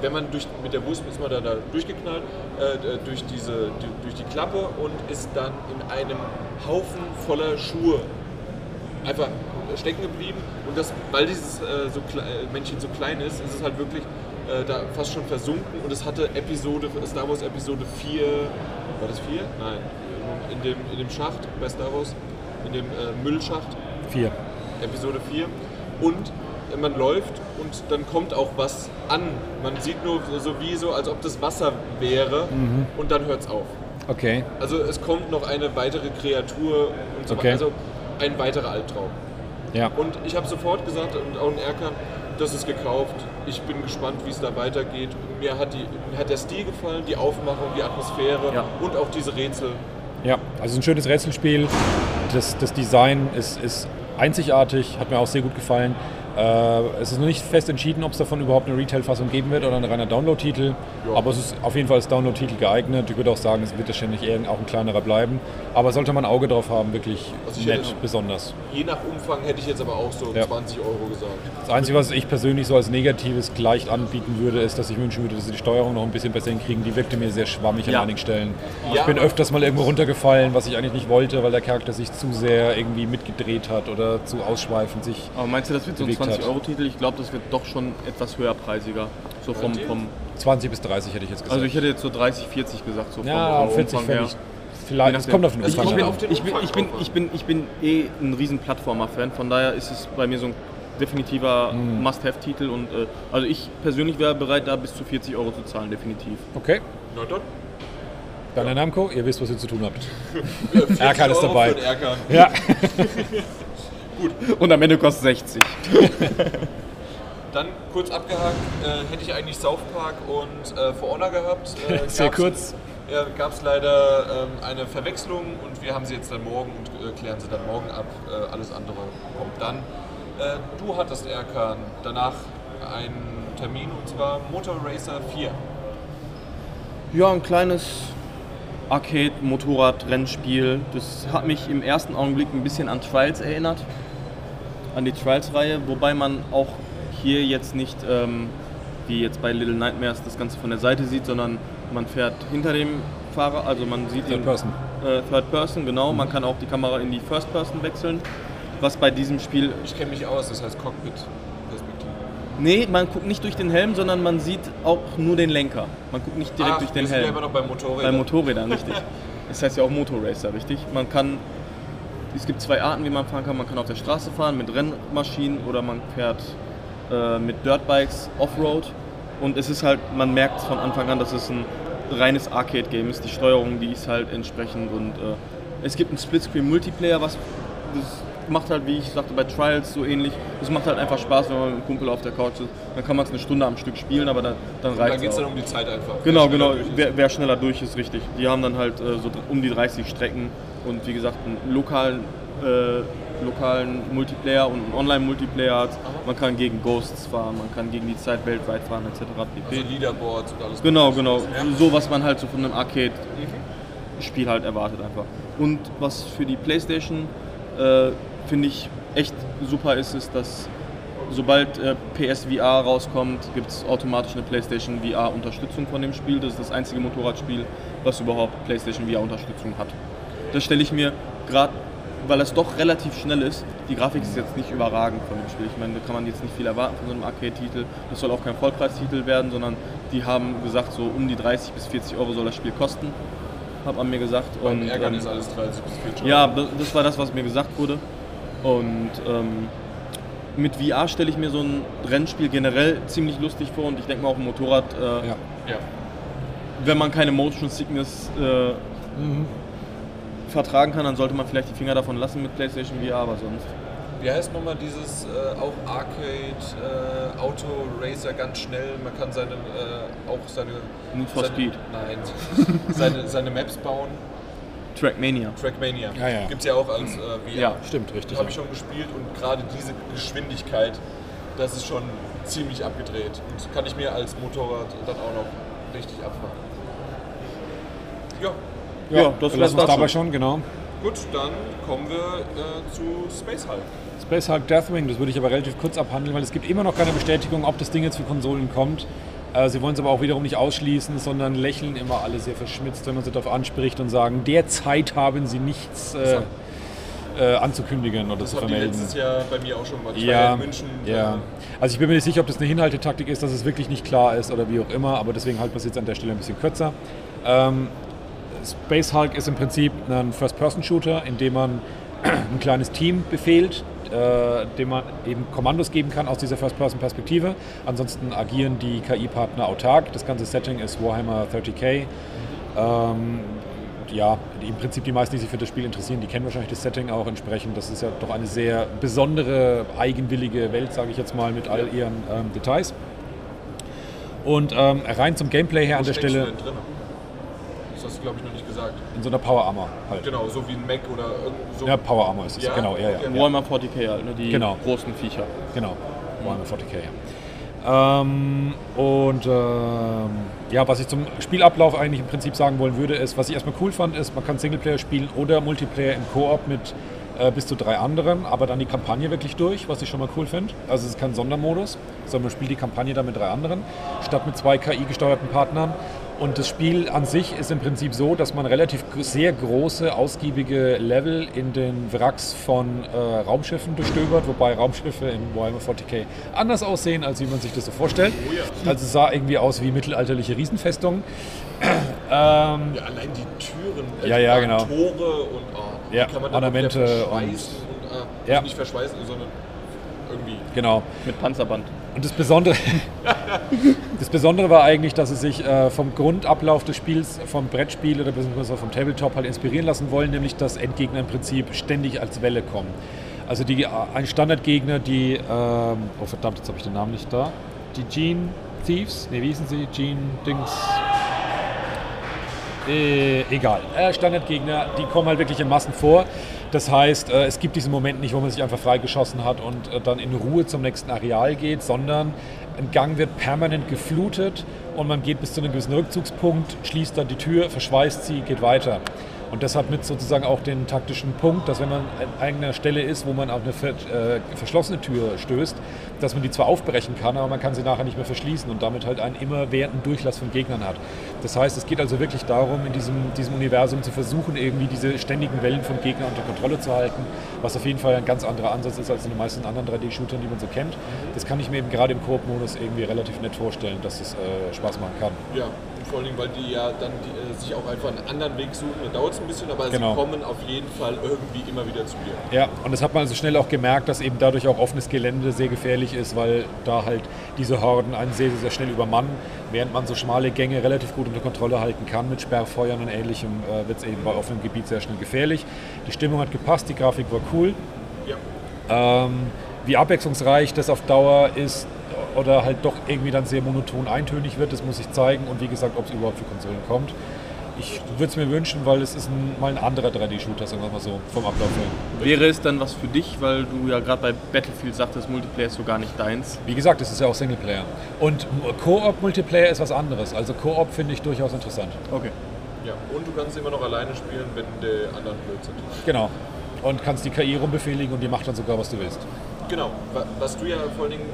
wenn man durch, mit der Bus ist man da, da durchgeknallt, äh, durch, diese, die, durch die Klappe und ist dann in einem Haufen voller Schuhe einfach stecken geblieben. Und das, weil dieses äh, so äh, Männchen so klein ist, ist es halt wirklich äh, da fast schon versunken und es hatte Episode, Star Wars Episode 4, war das 4? Nein, in dem, in dem Schacht bei Star Wars, in dem äh, Müllschacht. Vier. Episode 4. Und man läuft und dann kommt auch was an. Man sieht nur so wie so, als ob das Wasser wäre und dann hört es auf. Okay. Also es kommt noch eine weitere Kreatur und so Okay. weiter. Also ein weiterer Albtraum. Ja. Und ich habe sofort gesagt, und auch ein Erker, das ist gekauft. Ich bin gespannt, wie es da weitergeht. Mir hat, die, mir hat der Stil gefallen, die Aufmachung, die Atmosphäre Ja. und auch diese Rätsel. Ja, also ein schönes Rätselspiel. Das, das Design ist, ist einzigartig, hat mir auch sehr gut gefallen. Äh, es ist noch nicht fest entschieden, ob es davon überhaupt eine Retail-Fassung geben wird oder ein reiner Download-Titel. Ja. Aber es ist auf jeden Fall als Download-Titel geeignet. Ich würde auch sagen, es wird wahrscheinlich eher auch ein kleinerer bleiben. Aber sollte man ein Auge drauf haben, wirklich Also nett, hätte- besonders. Je nach Umfang hätte ich jetzt aber auch so Ja. 20 Euro gesagt. Das Einzige, was ich persönlich so als Negatives leicht anbieten würde, ist, dass ich wünschen würde, dass sie die Steuerung noch ein bisschen besser hinkriegen. Die wirkte mir sehr schwammig an Ja. einigen Stellen. Ja, ich bin öfters mal irgendwo runtergefallen, was ich eigentlich nicht wollte, weil der Charakter sich zu sehr irgendwie mitgedreht hat oder zu ausschweifend sich. Aber meinst du, das wird so ein. 20-Euro-Titel? Ich glaube, das wird doch schon etwas höherpreisiger. So vom, vom 20 bis 30 hätte ich jetzt gesagt. also ich hätte jetzt so 30, 40 gesagt, so vom, ja, vom 40 Umfang fände her. ich. Vielleicht, es kommt auf den ich, Umfang ich, bin, ich, bin, Umfang ich, bin, drauf an. ich, bin, ich bin eh ein riesen Plattformer-Fan, von daher ist es bei mir so ein definitiver Hm. Must-Have-Titel und äh, also ich persönlich wäre bereit, da bis zu 40 Euro zu zahlen, definitiv. Okay, Na dann. dann Herr Namco, ihr wisst, was ihr zu tun habt. 40 Erkan ist dabei. für Ja, Und am Ende kostet 60. Dann kurz abgehakt, äh, hätte ich eigentlich South Park und äh, For Honor gehabt. Äh, Sehr kurz. Ja, gab es leider ähm, eine Verwechslung und wir haben sie jetzt dann morgen und äh, klären sie dann morgen ab. Äh, alles andere kommt dann. Äh, du hattest Erkan danach einen Termin und zwar Motor Racer 4. Ja, ein kleines Arcade-Motorrad-Rennspiel. Das hat mich im ersten Augenblick ein bisschen an Trials erinnert. An die Trials-Reihe, wobei man auch hier jetzt nicht, ähm, wie jetzt bei Little Nightmares, das Ganze von der Seite sieht, sondern man fährt hinter dem Fahrer, also man sieht Third ihn. Person. Äh, Third Person, genau. Man kann auch die Kamera in die First Person wechseln. Was bei diesem Spiel Ich kenne mich aus, das heißt Cockpit-Perspektive. Nee, man guckt nicht durch den Helm, sondern man sieht auch nur den Lenker. Man guckt nicht direkt Ach, durch den Helm. immer noch beim Motorrad. Bei Motorrädern, richtig. Das heißt ja auch Motorracer, richtig? Man kann, es gibt zwei Arten, wie man fahren kann. Man kann auf der Straße fahren mit Rennmaschinen oder man fährt äh, mit Dirtbikes Offroad. Und es ist halt, man merkt von Anfang an, dass es ein reines Arcade-Game ist. Die Steuerung, die ist halt entsprechend und äh, es gibt einen Splitscreen-Multiplayer, was das macht halt, wie ich sagte, bei Trials so ähnlich. Es macht halt einfach Spaß, wenn man mit einem Kumpel auf der Couch ist. Dann kann man es eine Stunde am Stück spielen, aber dann, dann Da reicht geht es es dann um die Zeit einfach. Genau, genau. Wer, wer schneller durch ist, richtig. Die haben dann halt äh, so um die 30 Strecken und wie gesagt einen lokalen, äh, lokalen Multiplayer und einen Online-Multiplayer hat. Man kann gegen Ghosts fahren, man kann gegen die Zeit weltweit fahren etc. pp. Also Leaderboards und alles. Genau, genau. Ja. So was man halt so von einem Arcade-Spiel halt erwartet einfach. Und was für die Playstation äh, finde ich echt super ist, ist, dass sobald äh, PSVR rauskommt, gibt es automatisch eine PlayStation VR-Unterstützung von dem Spiel. Das ist das einzige Motorradspiel, was überhaupt PlayStation VR-Unterstützung hat. Das stelle ich mir gerade weil es doch relativ schnell ist. Die Grafik ist jetzt nicht überragend von dem Spiel. Ich meine, da kann man jetzt nicht viel erwarten von so einem Arcade-Titel. Das soll auch kein Vollpreistitel werden, sondern die haben gesagt, so um die 30 bis 40 Euro soll das Spiel kosten. Hat man mir gesagt. Beim Und, Ärgern ähm, ist alles 30 bis 40 Euro. ja, das, das war das, was mir gesagt wurde. Und ähm, mit VR stelle ich mir so ein Rennspiel generell ziemlich lustig vor und ich denke mal auf dem Motorrad, äh, Ja. ja. wenn man keine Motion Sickness äh, vertragen kann, dann sollte man vielleicht die Finger davon lassen mit PlayStation VR, aber sonst. Wie heißt nochmal dieses äh, auch Arcade äh, Auto Racer ganz schnell? Man kann seine äh, auch seine Need for seine, Speed. Nein, seine, seine Maps bauen. Trackmania. Trackmania. Ja, ja. Gibt's ja auch als äh, VR. Ja. Stimmt, richtig. Habe ich schon gespielt und gerade diese Geschwindigkeit, das ist schon ziemlich abgedreht. Und kann ich mir als Motorrad dann auch noch richtig abfahren. Ja, Ja, das das wär's lassen wir dazu. dabei schon, genau. gut, dann kommen wir äh, zu Space Hulk. Space Hulk Deathwing, das würde ich aber relativ kurz abhandeln, weil es gibt immer noch keine Bestätigung, ob das Ding jetzt für Konsolen kommt. Äh, Sie wollen es aber auch wiederum nicht ausschließen, sondern lächeln immer alle sehr verschmitzt, wenn man sie darauf anspricht und sagen, derzeit haben sie nichts äh, äh, anzukündigen oder Das zu vermelden. letztes Jahr bei mir auch schon mal. Ich Ja, in München. ja. äh, Also ich bin mir nicht sicher, ob das eine Hinhaltetaktik ist, dass es wirklich nicht klar ist oder wie auch immer, aber deswegen halten wir es jetzt an der Stelle ein bisschen kürzer. Ähm, Space Hulk ist im Prinzip ein First-Person-Shooter, in dem man ein kleines Team befehlt, äh, dem man eben Kommandos geben kann aus dieser First-Person-Perspektive. Ansonsten agieren die KI-Partner autark. Das ganze Setting ist Warhammer 30k. Ähm, ja, im Prinzip die meisten, die sich für das Spiel interessieren, die kennen wahrscheinlich das Setting auch entsprechend. Das ist ja doch eine sehr besondere, eigenwillige Welt, sage ich jetzt mal, mit all ihren ähm, Details. Und ähm, rein zum Gameplay her wo an der Stelle? Das hast du, glaube ich, noch nicht gesagt. in so einer Power Armor halt. Genau, so wie ein Mac oder so. Ja, Power Armor ist es. Ja? Genau, ja, ja. Okay. ja. Warhammer 40k halt, ne? die Genau. großen Viecher. Genau, Warhammer 40k. Ja. Ähm, und ähm, ja, was ich zum Spielablauf eigentlich im Prinzip sagen wollen würde, ist, was ich erstmal cool fand, ist, man kann Singleplayer spielen oder Multiplayer im Koop mit äh, bis zu drei anderen, aber dann die Kampagne wirklich durch, was ich schon mal cool finde. Also es ist kein Sondermodus, sondern man spielt die Kampagne dann mit drei anderen, statt mit zwei KI-gesteuerten Partnern. Und das Spiel an sich ist im Prinzip so, dass man relativ sehr große, ausgiebige Level in den Wracks von äh, Raumschiffen durchstöbert, wobei Raumschiffe in Warhammer 40k anders aussehen, als wie man sich das so vorstellt. Also es sah irgendwie aus wie mittelalterliche Riesenfestungen. ähm, Ja, allein die Türen, äh, Ja, die ja, genau. Tore und oh, Ja, kann man Ornamente verschweißen und, äh, Ja. also nicht verschweißen, sondern irgendwie. genau. Mit Panzerband. Und das Besondere, das Besondere war eigentlich, dass sie sich äh, vom Grundablauf des Spiels, vom Brettspiel oder beziehungsweise vom Tabletop halt inspirieren lassen wollen, nämlich dass Endgegner im Prinzip ständig als Welle kommen. Also die, ein Standardgegner, die, ähm, oh verdammt, jetzt habe ich den Namen nicht da, die Gene Thieves, ne, wie hießen sie? Gene Dings, äh, egal. Äh, Standardgegner, die kommen halt wirklich in Massen vor. Das heißt, äh, es gibt diesen Moment nicht, wo man sich einfach freigeschossen hat und äh, dann in Ruhe zum nächsten Areal geht, sondern ein Gang wird permanent geflutet und man geht bis zu einem gewissen Rückzugspunkt, schließt dann die Tür, verschweißt sie, geht weiter. Und das hat mit sozusagen auch den taktischen Punkt, dass wenn man an einer Stelle ist, wo man auf eine äh, verschlossene Tür stößt, dass man die zwar aufbrechen kann, aber man kann sie nachher nicht mehr verschließen und damit halt einen immerwährenden Durchlass von Gegnern hat. Das heißt, es geht also wirklich darum, in diesem, diesem Universum zu versuchen, irgendwie diese ständigen Wellen von Gegnern unter Kontrolle zu halten, was auf jeden Fall ein ganz anderer Ansatz ist als in den meisten anderen 3D-Shootern, die man so kennt. Das kann ich mir eben gerade im Koop-Modus irgendwie relativ nett vorstellen, dass es äh, Spaß machen kann. Ja, vor Dingen, weil die ja dann die, äh, sich auch einfach einen anderen Weg suchen. Dann dauert es ein bisschen, aber Genau. sie kommen auf jeden Fall irgendwie immer wieder zu dir. Ja, und das hat man also schnell auch gemerkt, dass eben dadurch auch offenes Gelände sehr gefährlich ist, weil da halt diese Horden einen sehr, sehr schnell übermannen, während man so schmale Gänge relativ gut unter Kontrolle halten kann. Mit Sperrfeuern und ähnlichem äh, wird es eben bei offenem Gebiet sehr schnell gefährlich. Die Stimmung hat gepasst, die Grafik war cool. Ja. Ähm, wie abwechslungsreich das auf Dauer ist oder halt doch irgendwie dann sehr monoton eintönig wird, das muss ich zeigen und wie gesagt, ob es überhaupt für Konsolen kommt. Ich würde es mir wünschen, weil es ist ein, mal ein anderer 3D-Shooter, sagen wir mal so, vom Ablauf her. Wäre es dann was für dich, weil du ja gerade bei Battlefield sagtest, Multiplayer ist so gar nicht deins? Wie gesagt, es ist ja auch Singleplayer. Und Koop-Multiplayer ist was anderes. Also Koop finde ich durchaus interessant. Okay. ja. Und du kannst immer noch alleine spielen, wenn die anderen blöd sind. Genau. Und kannst die KI rumbefehligen und die macht dann sogar, was du willst. Genau, wa- was du ja vor allen Dingen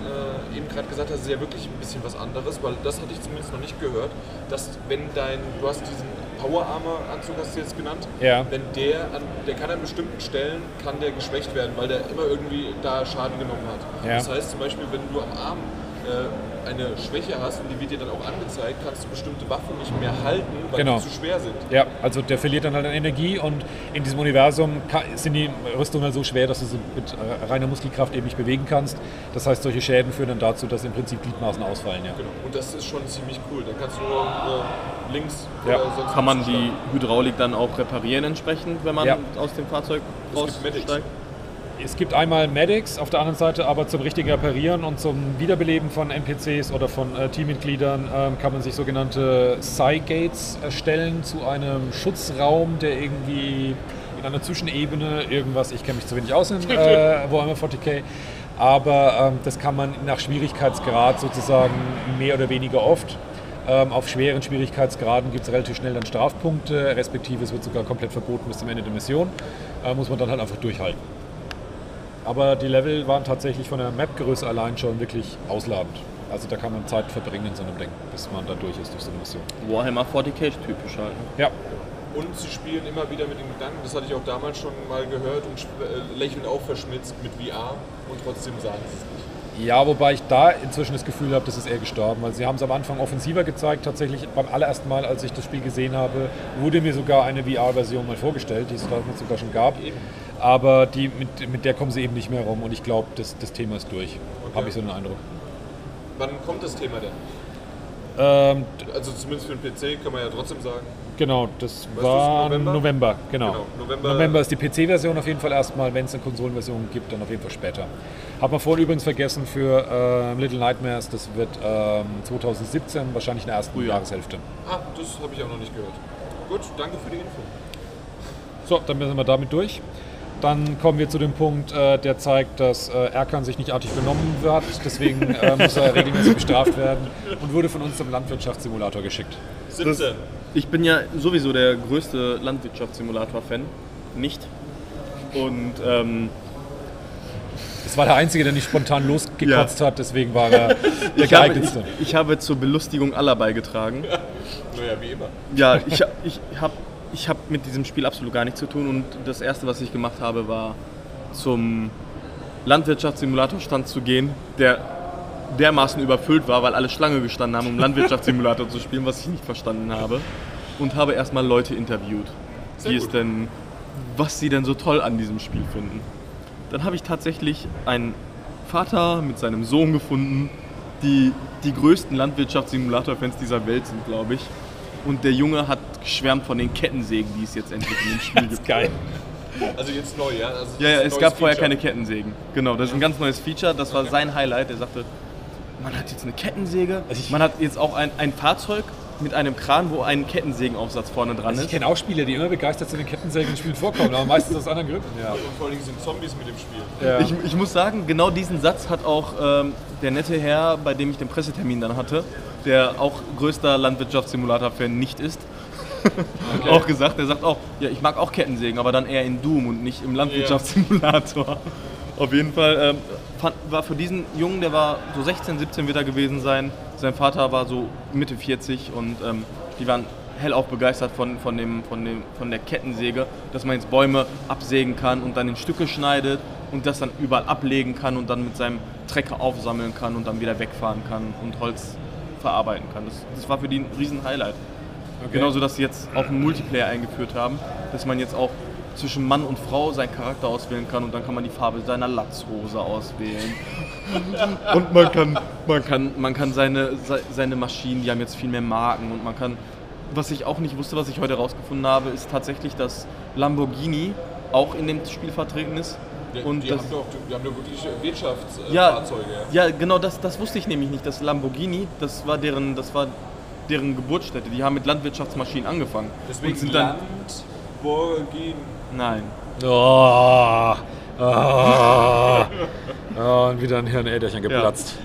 äh, eben gerade gesagt hast, ist ja wirklich ein bisschen was anderes, weil das hatte ich zumindest noch nicht gehört, dass wenn dein, du hast diesen Power Armor Anzug hast du jetzt genannt. Ja. Wenn der, an, der kann an bestimmten Stellen, kann der geschwächt werden, weil der immer irgendwie da Schaden genommen hat. Ja. Das heißt zum Beispiel, wenn du am Arm äh, eine Schwäche hast und die wird dir dann auch angezeigt, kannst du bestimmte Waffen nicht mehr halten, weil Genau. die zu schwer sind. Ja, also der verliert dann halt an Energie und in diesem Universum sind die Rüstungen halt so schwer, dass du sie mit äh, reiner Muskelkraft eben nicht bewegen kannst. Das heißt, solche Schäden führen dann dazu, dass im Prinzip Gliedmaßen ausfallen. Ja. Genau. Und das ist schon ziemlich cool. Dann kannst du nur äh, links Ja. oder sonst Kann man die Hydraulik dann auch reparieren entsprechend, wenn man Ja. aus dem Fahrzeug raussteigt? Es gibt einmal Medics auf der anderen Seite, aber zum richtigen Reparieren und zum Wiederbeleben von NPCs oder von äh, Teammitgliedern ähm, kann man sich sogenannte Psy-Gates erstellen zu einem Schutzraum, der irgendwie in einer Zwischenebene irgendwas, ich kenne mich zu wenig aus in äh, Warhammer 40k, aber ähm, das kann man nach Schwierigkeitsgrad sozusagen mehr oder weniger oft. Ähm, auf schweren Schwierigkeitsgraden gibt es relativ schnell dann Strafpunkte, respektive es wird sogar komplett verboten bis zum Ende der Mission. Äh, muss man dann halt einfach durchhalten. Aber die Level waren tatsächlich von der Map-Größe allein schon wirklich ausladend. Also da kann man Zeit verbringen in so einem Ding, bis man da durch ist durch so eine Mission. Warhammer 40k typisch halt. Ja, Und sie spielen immer wieder mit dem Gedanken, das hatte ich auch damals schon mal gehört und äh, lächeln auch verschmitzt mit VR und trotzdem sagen sie es nicht. Ja, wobei ich da inzwischen das Gefühl habe, das ist eher gestorben. Weil sie haben es am Anfang offensiver gezeigt. Tatsächlich beim allerersten Mal, als ich das Spiel gesehen habe, wurde mir sogar eine VR-Version mal vorgestellt, die es damals sogar schon gab. Aber die, mit, mit der kommen sie eben nicht mehr rum und ich glaube, das, das Thema ist durch. Okay. Habe ich so den Eindruck. Wann kommt das Thema denn? Ähm, Also zumindest für den PC kann man ja trotzdem sagen. genau, das du, war November? November. genau. Genau, November- November ist die PC-Version auf jeden Fall erstmal. Wenn es eine Konsolenversion gibt, dann auf jeden Fall später. Hat man vorhin übrigens vergessen für ähm, Little Nightmares, das wird ähm, 2017, wahrscheinlich in der ersten Frühjahr. Jahreshälfte. Ah, das habe ich auch noch nicht gehört. Gut, danke für die Info. So, dann sind wir damit durch. Dann kommen wir zu dem Punkt, äh, der zeigt, dass äh, Erkan sich nicht artig benommen hat. Deswegen äh, muss er regelmäßig bestraft werden und wurde von uns zum Landwirtschaftssimulator geschickt. 17. Ich bin ja sowieso der größte Landwirtschaftssimulator-Fan. Nicht. Und ähm, Es war der Einzige, der nicht spontan losgekotzt hat, deswegen war er der ich, habe, ich, geeignetste. ich habe zur Belustigung aller beigetragen. Naja, wie immer. Ja, ich, ich habe ich hab mit diesem Spiel absolut gar nichts zu tun und das erste, was ich gemacht habe, war zum Landwirtschaftssimulator-Stand zu gehen, der dermaßen überfüllt war, weil alle Schlange gestanden haben, um Landwirtschaftssimulator zu spielen, was ich nicht verstanden habe. Und habe erstmal Leute interviewt, Sehr die es denn, was sie denn so toll an diesem Spiel finden. Dann habe ich tatsächlich einen Vater mit seinem Sohn gefunden, die die größten Landwirtschaftssimulator-Fans dieser Welt sind, glaube ich. Und der Junge hat geschwärmt von den Kettensägen, die es jetzt endlich in dem Spiel gibt. Geil. Also jetzt neu, ja? Also Ja, das ja, ist es gab vorher Feature. keine Kettensägen. Genau, das ist ein ganz neues Feature. Das war sein Highlight. Er sagte, man hat jetzt eine Kettensäge. Also ich- man hat jetzt auch ein, ein Fahrzeug mit einem Kran, wo ein Kettensägenaufsatz vorne dran Also ich ist. kenne auch Spieler, die immer begeistert sind, in Kettensägen in Spielen vorkommen, aber meistens aus anderen Gründen. Ja. Und vor allem sind Zombies mit dem Spiel. Ja. Ich, ich muss sagen, genau diesen Satz hat auch ähm, der nette Herr, bei dem ich den Pressetermin dann hatte, der auch größter Landwirtschaftssimulator-Fan nicht ist, auch gesagt. Er sagt auch, ja, ich mag auch Kettensägen, aber dann eher in Doom und nicht im Landwirtschaftssimulator. Auf jeden Fall ähm, fand, war für diesen Jungen, der war so 16, 17 wird er gewesen sein. Sein Vater war so Mitte 40 und ähm, die waren hellauf begeistert von, von, dem, von, dem, von der Kettensäge, dass man jetzt Bäume absägen kann und dann in Stücke schneidet und das dann überall ablegen kann und dann mit seinem Trecker aufsammeln kann und dann wieder wegfahren kann und Holz verarbeiten kann. Das, das war für die ein riesen Highlight. Genauso, dass sie jetzt auch einen Multiplayer eingeführt haben, dass man jetzt auch zwischen Mann und Frau seinen Charakter auswählen kann und dann kann man die Farbe seiner Latzhose auswählen. und man kann, man kann, man kann seine, se- seine Maschinen, die haben jetzt viel mehr Marken und man kann, was ich auch nicht wusste, was ich heute rausgefunden habe, ist tatsächlich, dass Lamborghini auch in dem Spiel vertreten ist. Die, Und die, das, haben doch, die haben doch wirklich Wirtschaftsfahrzeuge. ja, Fahrzeuge, ja, genau, das, das wusste ich nämlich nicht. Das Lamborghini, das war deren, das war deren Geburtsstätte. Die haben mit Landwirtschaftsmaschinen angefangen. Deswegen und sind dann, Lamborghini. nein. Oh, oh, oh, und wieder ein Hirnäderchen geplatzt.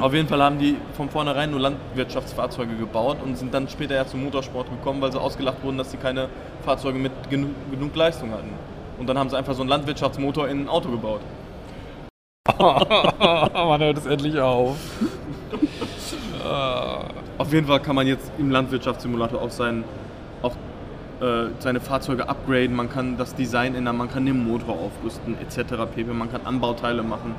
Auf jeden Fall haben die von vornherein nur Landwirtschaftsfahrzeuge gebaut und sind dann später ja zum Motorsport gekommen, weil sie ausgelacht wurden, dass sie keine Fahrzeuge mit genu genug Leistung hatten. Und dann haben sie einfach so einen Landwirtschaftsmotor in ein Auto gebaut. Man hört es endlich auf. Auf jeden Fall kann man jetzt im Landwirtschaftssimulator auch sein auch äh, seine Fahrzeuge upgraden, man kann das Design ändern, man kann den Motor aufrüsten etc. pp. Man kann Anbauteile machen.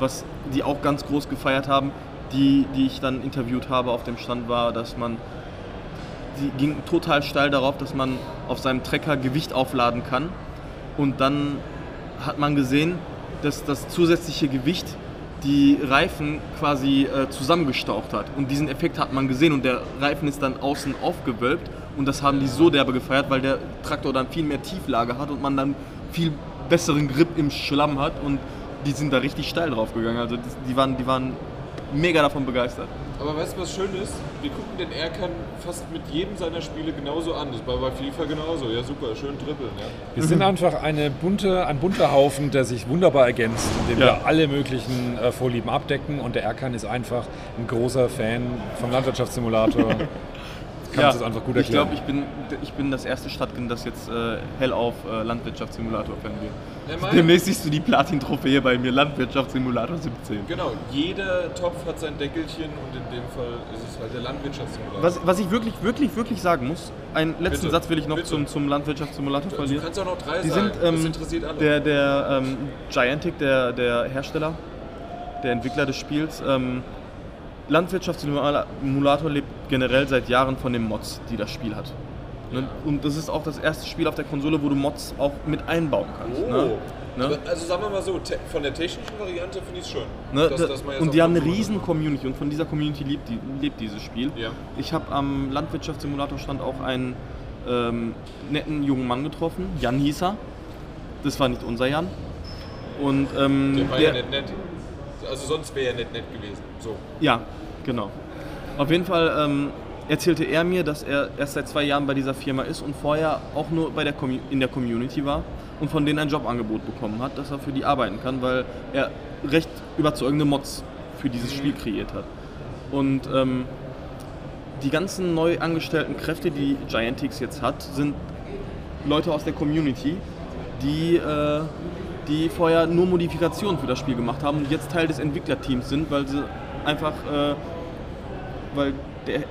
Was die auch ganz groß gefeiert haben, die, die ich dann interviewt habe auf dem Stand war, dass man die ging total steil darauf, dass man auf seinem Trecker Gewicht aufladen kann und dann hat man gesehen, dass das zusätzliche Gewicht die Reifen quasi äh, zusammengestaucht hat. Und diesen Effekt hat man gesehen und der Reifen ist dann außen aufgewölbt und das haben die so derbe gefeiert, weil der Traktor dann viel mehr Tieflage hat und man dann viel besseren Grip im Schlamm hat und die sind da richtig steil drauf gegangen. Also die waren, die waren mega davon begeistert. Aber weißt du, was schön ist? Wir gucken den Erkan fast mit jedem seiner Spiele genauso an. Das war bei FIFA genauso. Ja, super, schön trippeln. Ja. Wir sind einfach eine bunte, ein bunter Haufen, der sich wunderbar ergänzt, indem Ja. wir alle möglichen äh, Vorlieben abdecken. Und der Erkan ist einfach ein großer Fan vom Landwirtschaftssimulator. Uns das einfach gut ich erklären. glaube, ich bin, ich bin das erste Stadtkind, das jetzt äh, hell auf äh, Landwirtschaftssimulator-Fan wird. Ja, Demnächst siehst du die Platin-Trophäe bei mir, Landwirtschaftssimulator 17. Genau, jeder Topf hat sein Deckelchen und in dem Fall ist es halt der Landwirtschaftssimulator. Was, was ich wirklich, wirklich, wirklich sagen muss, einen letzten Bitte, Satz will ich noch bitte. zum, zum Landwirtschaftssimulator du verlieren. kannst auch noch drei Die sagen, sind, das ähm, interessiert alle. der, der ähm, Giantic, der, der Hersteller, der Entwickler des Spiels, ähm, Landwirtschaftssimulator lebt generell seit Jahren von den Mods, die das Spiel hat. Ne? Und das ist auch das erste Spiel auf der Konsole, wo du Mods auch mit einbauen kannst. oh. Ne? Ne? Also sagen wir mal so, von der technischen Variante finde ich es schön. Ne, dass- da- dass und die haben eine riesen Community und von dieser Community lebt, die, lebt dieses Spiel. Ja. Ich habe am Landwirtschaftssimulator stand auch einen ähm, netten jungen Mann getroffen, Jan hieß er. Das war nicht unser Jan. Und ähm, Der war ja nicht nett. Also sonst wäre er nicht nett gewesen. So. Ja, genau. Auf jeden Fall ähm, erzählte er mir, dass er erst seit zwei Jahren bei dieser Firma ist und vorher auch nur bei der in der Community war und von denen ein Jobangebot bekommen hat, dass er für die arbeiten kann, weil er recht überzeugende Mods für dieses Spiel kreiert hat. Und ähm, die ganzen neu angestellten Kräfte, die Giantix jetzt hat, sind Leute aus der Community, die, äh, die vorher nur Modifikationen für das Spiel gemacht haben und jetzt Teil des Entwicklerteams sind, weil sie einfach, äh, weil der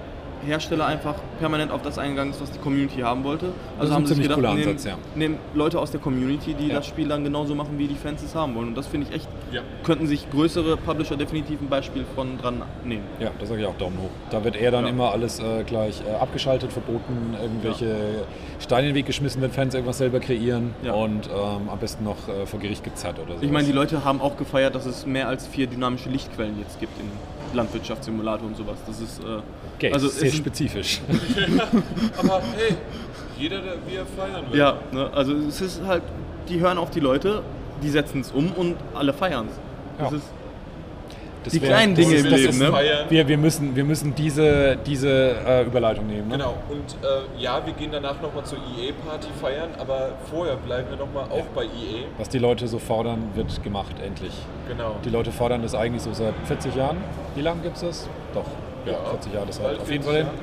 Hersteller einfach permanent auf das eingegangen ist, was die Community haben wollte. Also ein haben sie sich gedacht, nehmen, Ansatz, ja. nehmen Leute aus der Community, die Ja. das Spiel dann genauso machen, wie die Fans es haben wollen. Und das finde ich echt, Ja. könnten sich größere Publisher definitiv ein Beispiel von dran nehmen. Ja, da sage ich auch Daumen hoch. Da wird eher dann immer alles äh, gleich äh, abgeschaltet, verboten, irgendwelche Steine in den Weg geschmissen, wenn Fans irgendwas selber kreieren und ähm, am besten noch äh, vor Gericht gezerrt oder so. Ich meine, die Leute haben auch gefeiert, dass es mehr als vier dynamische Lichtquellen jetzt gibt in Landwirtschaftssimulator und sowas. Das ist äh, okay, also sehr sind- spezifisch. Aber hey, jeder, der wie er feiern will. Ja, ne, also es ist halt, die hören auf die Leute, die setzen es um und alle feiern es. Ja. Ist Das Die wär- kleinen das Dinge ist- im das Leben, ist- ne? Feiern. Wir, wir müssen, wir müssen diese, diese äh, Überleitung nehmen. Ne? Genau, und äh, ja, wir gehen danach nochmal zur EA-Party feiern, aber vorher bleiben wir nochmal auch bei EA. Was die Leute so fordern, wird gemacht, endlich. Genau. Die Leute fordern das eigentlich so seit 40 Jahren. Wie lange gibt es das? Doch, ja, 40 Jahre, das halt auf jeden 40 Fall.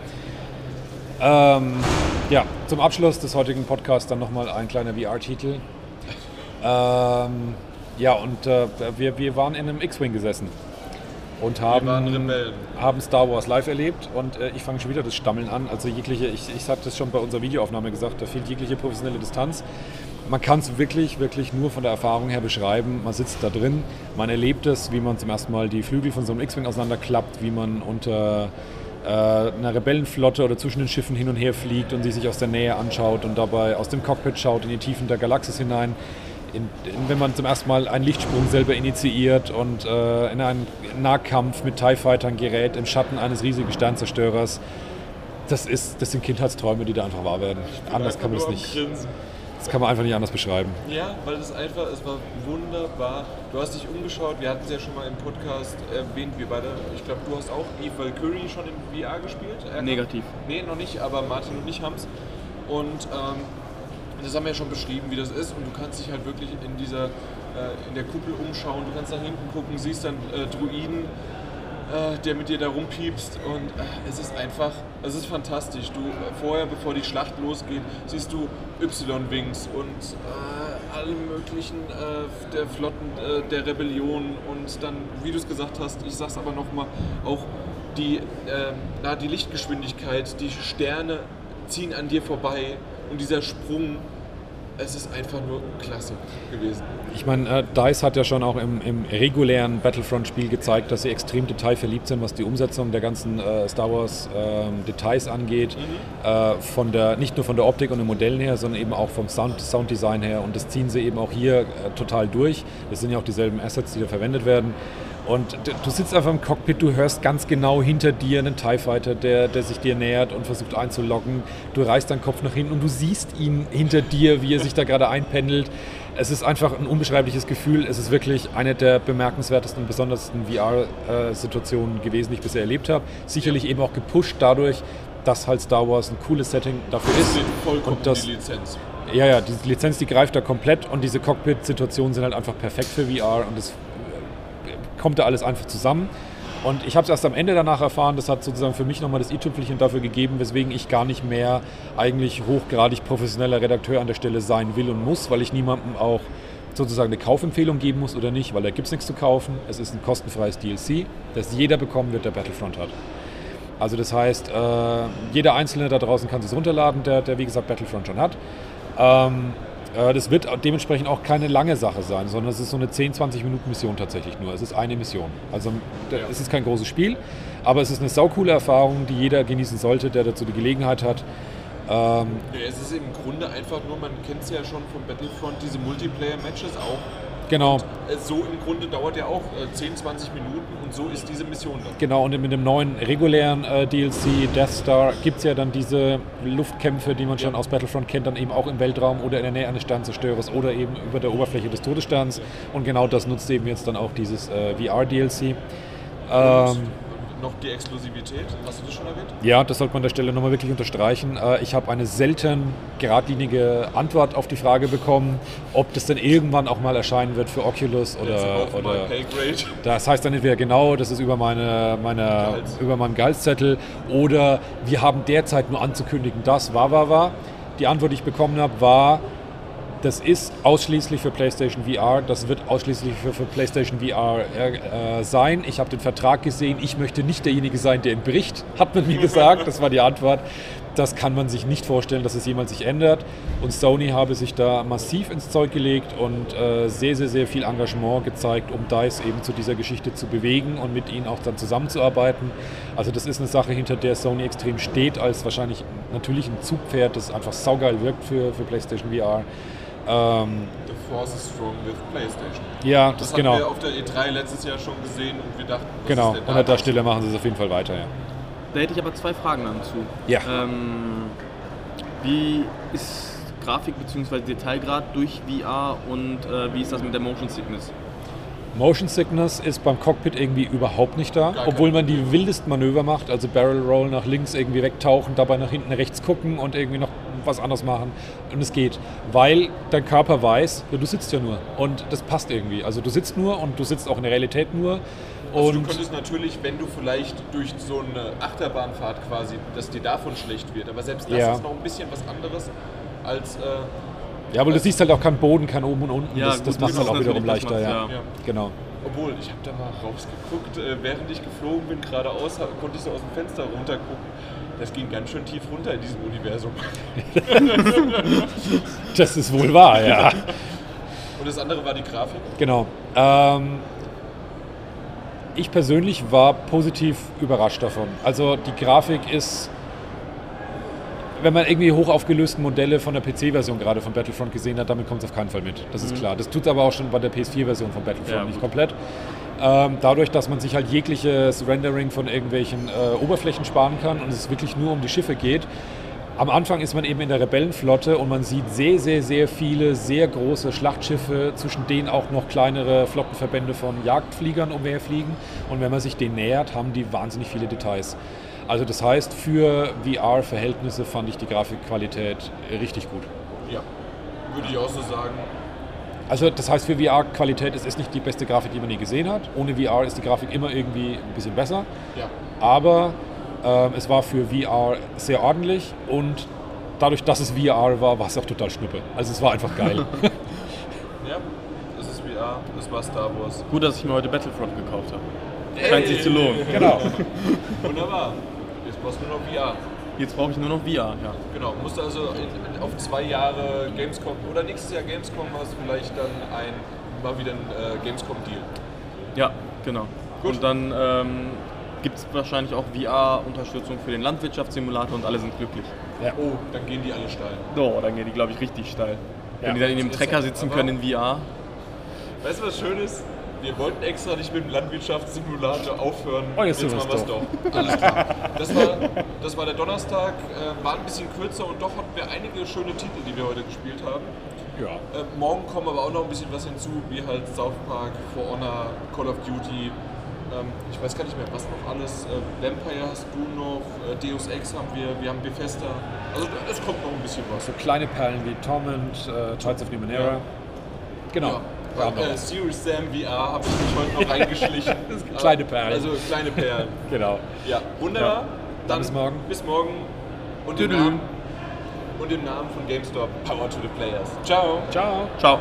Ähm, ja, zum Abschluss des heutigen Podcasts dann nochmal ein kleiner VR-Titel. Ähm, ja, und äh, wir, wir waren in einem X-Wing gesessen und haben, haben Star Wars live erlebt und äh, ich fange schon wieder das Stammeln an. Also jegliche, ich, ich habe das schon bei unserer Videoaufnahme gesagt, da fehlt jegliche professionelle Distanz. Man kann es wirklich, wirklich nur von der Erfahrung her beschreiben. Man sitzt da drin, man erlebt es, wie man zum ersten Mal die Flügel von so einem X-Wing auseinanderklappt, wie man unter äh, einer Rebellenflotte oder zwischen den Schiffen hin und her fliegt und sie sich aus der Nähe anschaut und dabei aus dem Cockpit schaut in die Tiefen der Galaxis hinein. In, in, wenn man zum ersten Mal einen Lichtsprung selber initiiert und äh, in einen Nahkampf mit TIE Fightern gerät im Schatten eines riesigen Sternzerstörers. Das, ist, das sind Kindheitsträume, die da einfach wahr werden. Anders kann man das nicht. Grinsen. Das kann man einfach nicht anders beschreiben. Ja, weil es einfach, es war wunderbar. Du hast dich umgeschaut, wir hatten es ja schon mal im Podcast erwähnt, wir beide, ich glaube, du hast auch Eve Valkyrie schon in VR gespielt? Negativ. Nee, noch nicht, aber Martin und ich haben es. Und ähm, das haben wir ja schon beschrieben, wie das ist. Und du kannst dich halt wirklich in dieser, äh, in der Kuppel umschauen, du kannst nach hinten gucken, siehst dann äh, Druiden, äh, der mit dir da rumpiepst und äh, es ist einfach, es ist fantastisch. Du äh, vorher, bevor die Schlacht losgeht, siehst du Y-Wings und äh, alle möglichen der Flotten der Rebellion und dann, wie du es gesagt hast, ich sag's aber nochmal, auch die, äh, na, die Lichtgeschwindigkeit, die Sterne ziehen an dir vorbei und dieser Sprung, es ist einfach nur klasse gewesen. Ich meine, äh, DICE hat ja schon auch im, im regulären Battlefront-Spiel gezeigt, dass sie extrem detailverliebt sind, was die Umsetzung der ganzen äh, Star Wars ähm, Details angeht. Äh, von der, nicht nur von der Optik und den Modellen her, sondern eben auch vom Sound, Sounddesign her. Und das ziehen sie eben auch hier äh, total durch. Das sind ja auch dieselben Assets, die da verwendet werden. Und du sitzt einfach im Cockpit, du hörst ganz genau hinter dir einen TIE Fighter, der, der sich dir nähert und versucht einzuloggen. Du reißt deinen Kopf nach hinten und du siehst ihn hinter dir, wie er sich da gerade einpendelt. Es ist einfach ein unbeschreibliches Gefühl. Es ist wirklich eine der bemerkenswertesten und besondersten VR-Situationen gewesen, die ich bisher erlebt habe. Sicherlich eben auch gepusht dadurch, dass halt Star Wars ein cooles Setting dafür ist. Vollkommen Und das- die Lizenz. Ja, ja, die Lizenz, die greift da komplett und diese Cockpit-Situationen sind halt einfach perfekt für VR und es äh, kommt da alles einfach zusammen. Und ich habe es erst am Ende danach erfahren, das hat sozusagen für mich nochmal das i-Tüpfelchen dafür gegeben, weswegen ich gar nicht mehr eigentlich hochgradig professioneller Redakteur an der Stelle sein will und muss, weil ich niemandem auch sozusagen eine Kaufempfehlung geben muss oder nicht, weil da gibt es nichts zu kaufen. Es ist ein kostenfreies DLC, das jeder bekommen wird, der Battlefront hat. Also das heißt, äh, jeder Einzelne da draußen kann sich runterladen, der, der wie gesagt Battlefront schon hat. Ähm, äh, das wird dementsprechend auch keine lange Sache sein, sondern es ist so eine 10, 20 Minuten Mission tatsächlich nur. Es ist eine Mission. Also Ja. es ist kein großes Spiel, aber es ist eine saukoole Erfahrung, die jeder genießen sollte, der dazu die Gelegenheit hat. Ähm, Ja, es ist im Grunde einfach nur, man kennt es ja schon vom Battlefront, diese Multiplayer-Matches auch. Genau. Äh, So im Grunde dauert ja auch äh, 10, 20 Minuten und so ist diese Mission dann. Genau, und mit dem neuen regulären äh, DLC Death Star gibt es ja dann diese Luftkämpfe, die man schon Ja. aus Battlefront kennt, dann eben auch im Weltraum oder in der Nähe eines Sternzerstörers oder eben über der Oberfläche des Todessterns. Und genau das nutzt eben jetzt dann auch dieses äh, VR-DLC. Ähm, Noch die Exklusivität, hast du das schon erwähnt? ja, das sollte man an der Stelle nochmal wirklich unterstreichen. Äh, ich habe eine selten geradlinige Antwort auf die Frage bekommen, ob das denn irgendwann auch mal erscheinen wird für Oculus oder, oder pay grade. das heißt dann entweder genau, das ist über, meine, meine, Gehalts. über meinem Gehaltszettel oder wir haben derzeit nur anzukündigen, das war, war, war. Die Antwort, die ich bekommen habe, war, das ist ausschließlich für PlayStation VR, das wird ausschließlich für, für PlayStation VR äh, äh, sein. Ich habe den Vertrag gesehen, ich möchte nicht derjenige sein, der ihn bricht, hat man mir gesagt, das war die Antwort. Das kann man sich nicht vorstellen, dass es jemals sich ändert. Und Sony habe sich da massiv ins Zeug gelegt und äh, sehr, sehr, sehr viel Engagement gezeigt, um DICE eben zu dieser Geschichte zu bewegen und mit ihnen auch dann zusammenzuarbeiten. Also das ist eine Sache, hinter der Sony extrem steht, als wahrscheinlich natürlich ein Zugpferd, das einfach saugeil wirkt für, für PlayStation VR. Ähm, The Force is strong with PlayStation. ja, Das, das, haben genau. wir auf der E3 letztes Jahr schon gesehen und wir dachten, was Genau, ist denn und da an der? Stelle machen sie es auf jeden Fall weiter, ja. Da hätte ich aber zwei Fragen dann zu. Ja. Ähm, wie ist Grafik bzw. Detailgrad durch VR und äh, wie ist das mit der Motion Sickness? Motion Sickness ist beim Cockpit irgendwie überhaupt nicht da, Gar obwohl man die wildesten Manöver macht, also Barrel Roll nach links irgendwie wegtauchen, dabei nach hinten rechts gucken und irgendwie noch was anderes machen und es geht, weil dein Körper weiß, ja, du sitzt ja nur und das passt irgendwie. Also du sitzt nur und du sitzt auch in der Realität nur Also du könntest natürlich, wenn du vielleicht durch so eine Achterbahnfahrt quasi, dass dir davon schlecht wird, aber selbst das Ja. ist noch ein bisschen was anderes als äh, ja, aber du siehst halt auch keinen Boden, kein oben und unten, Ja, das, das macht es halt auch wiederum leichter, ja. macht's, ja. Genau. Obwohl, ich habe da mal rausgeguckt, äh, während ich geflogen bin, geradeaus, konnte ich so aus dem Fenster runtergucken. Das ging ganz schön tief runter in diesem Universum. Das ist wohl wahr, ja. Und das andere war die Grafik. Genau. Ähm, ich persönlich war positiv überrascht davon. Also die Grafik ist, wenn man irgendwie hochaufgelösten Modelle von der PC-Version gerade von Battlefront gesehen hat, damit kommt es auf keinen Fall mit. Das ist klar. Das tut es aber auch schon bei der PS4-Version von Battlefront Ja, nicht komplett. Ähm, dadurch, dass man sich halt jegliches Rendering von irgendwelchen äh, Oberflächen sparen kann und es wirklich nur um die Schiffe geht. Am Anfang ist man eben in der Rebellenflotte und man sieht sehr, sehr, sehr viele sehr große Schlachtschiffe, zwischen denen auch noch kleinere Flottenverbände von Jagdfliegern umherfliegen. Und wenn man sich denen nähert, haben die wahnsinnig viele Details. Also das heißt, für VR-Verhältnisse fand ich die Grafikqualität richtig gut. Ja, würde ich auch so sagen. Also das heißt, für VR-Qualität ist es nicht die beste Grafik, die man je gesehen hat. Ohne VR ist die Grafik immer irgendwie ein bisschen besser. Ja, Aber ähm, es war für VR sehr ordentlich und dadurch, dass es VR war, war es auch total schnuppe. Also es war einfach geil. ja, es ist VR, es war Star Wars. Gut, dass ich mir heute Battlefront gekauft habe. Scheint sich zu lohnen. genau. Wunderbar. Jetzt brauchst du nur noch VR. Jetzt brauche ich nur noch VR, ja. Genau, musst du also in, auf zwei Jahre Gamescom oder nächstes Jahr Gamescom hast du vielleicht dann ein, mal wieder ein äh, Gamescom-Deal. Ja, genau. Gut. Und dann ähm, gibt es wahrscheinlich auch VR-Unterstützung für den Landwirtschaftssimulator und alle sind glücklich. Ja. Oh, dann gehen die alle steil. So, dann gehen die, glaube ich, richtig steil. Ja. Wenn die dann in dem Trecker sitzen können in VR. Weißt du, was schön ist? Wir wollten extra nicht mit dem Landwirtschaftssimulator aufhören. Oh, jetzt tun machen wir's wir's doch. Alles klar. Das war, das war der Donnerstag, äh, war ein bisschen kürzer und doch hatten wir einige schöne Titel, die wir heute gespielt haben. Ja. Äh, morgen kommen aber auch noch ein bisschen was hinzu, wie halt South Park, For Honor, Call of Duty. Ähm, ich weiß gar nicht mehr, was noch alles. Äh, Vampire hast du noch, äh, Deus Ex haben wir, wir haben Bethesda. Also es kommt noch ein bisschen was. So kleine Perlen wie Torment, äh, Tides of Numenera. Genau. Wir haben noch Äh, was. Serious Sam VR habe ich mich heute noch reingeschlichen. kleine Perlen. Also kleine Perlen. Genau. Ja, wunderbar. Ja. Dann bis morgen. Bis morgen. Und im. Namen, und im Namen von GameStop, Power to the Players. Ciao. Ciao. Ciao.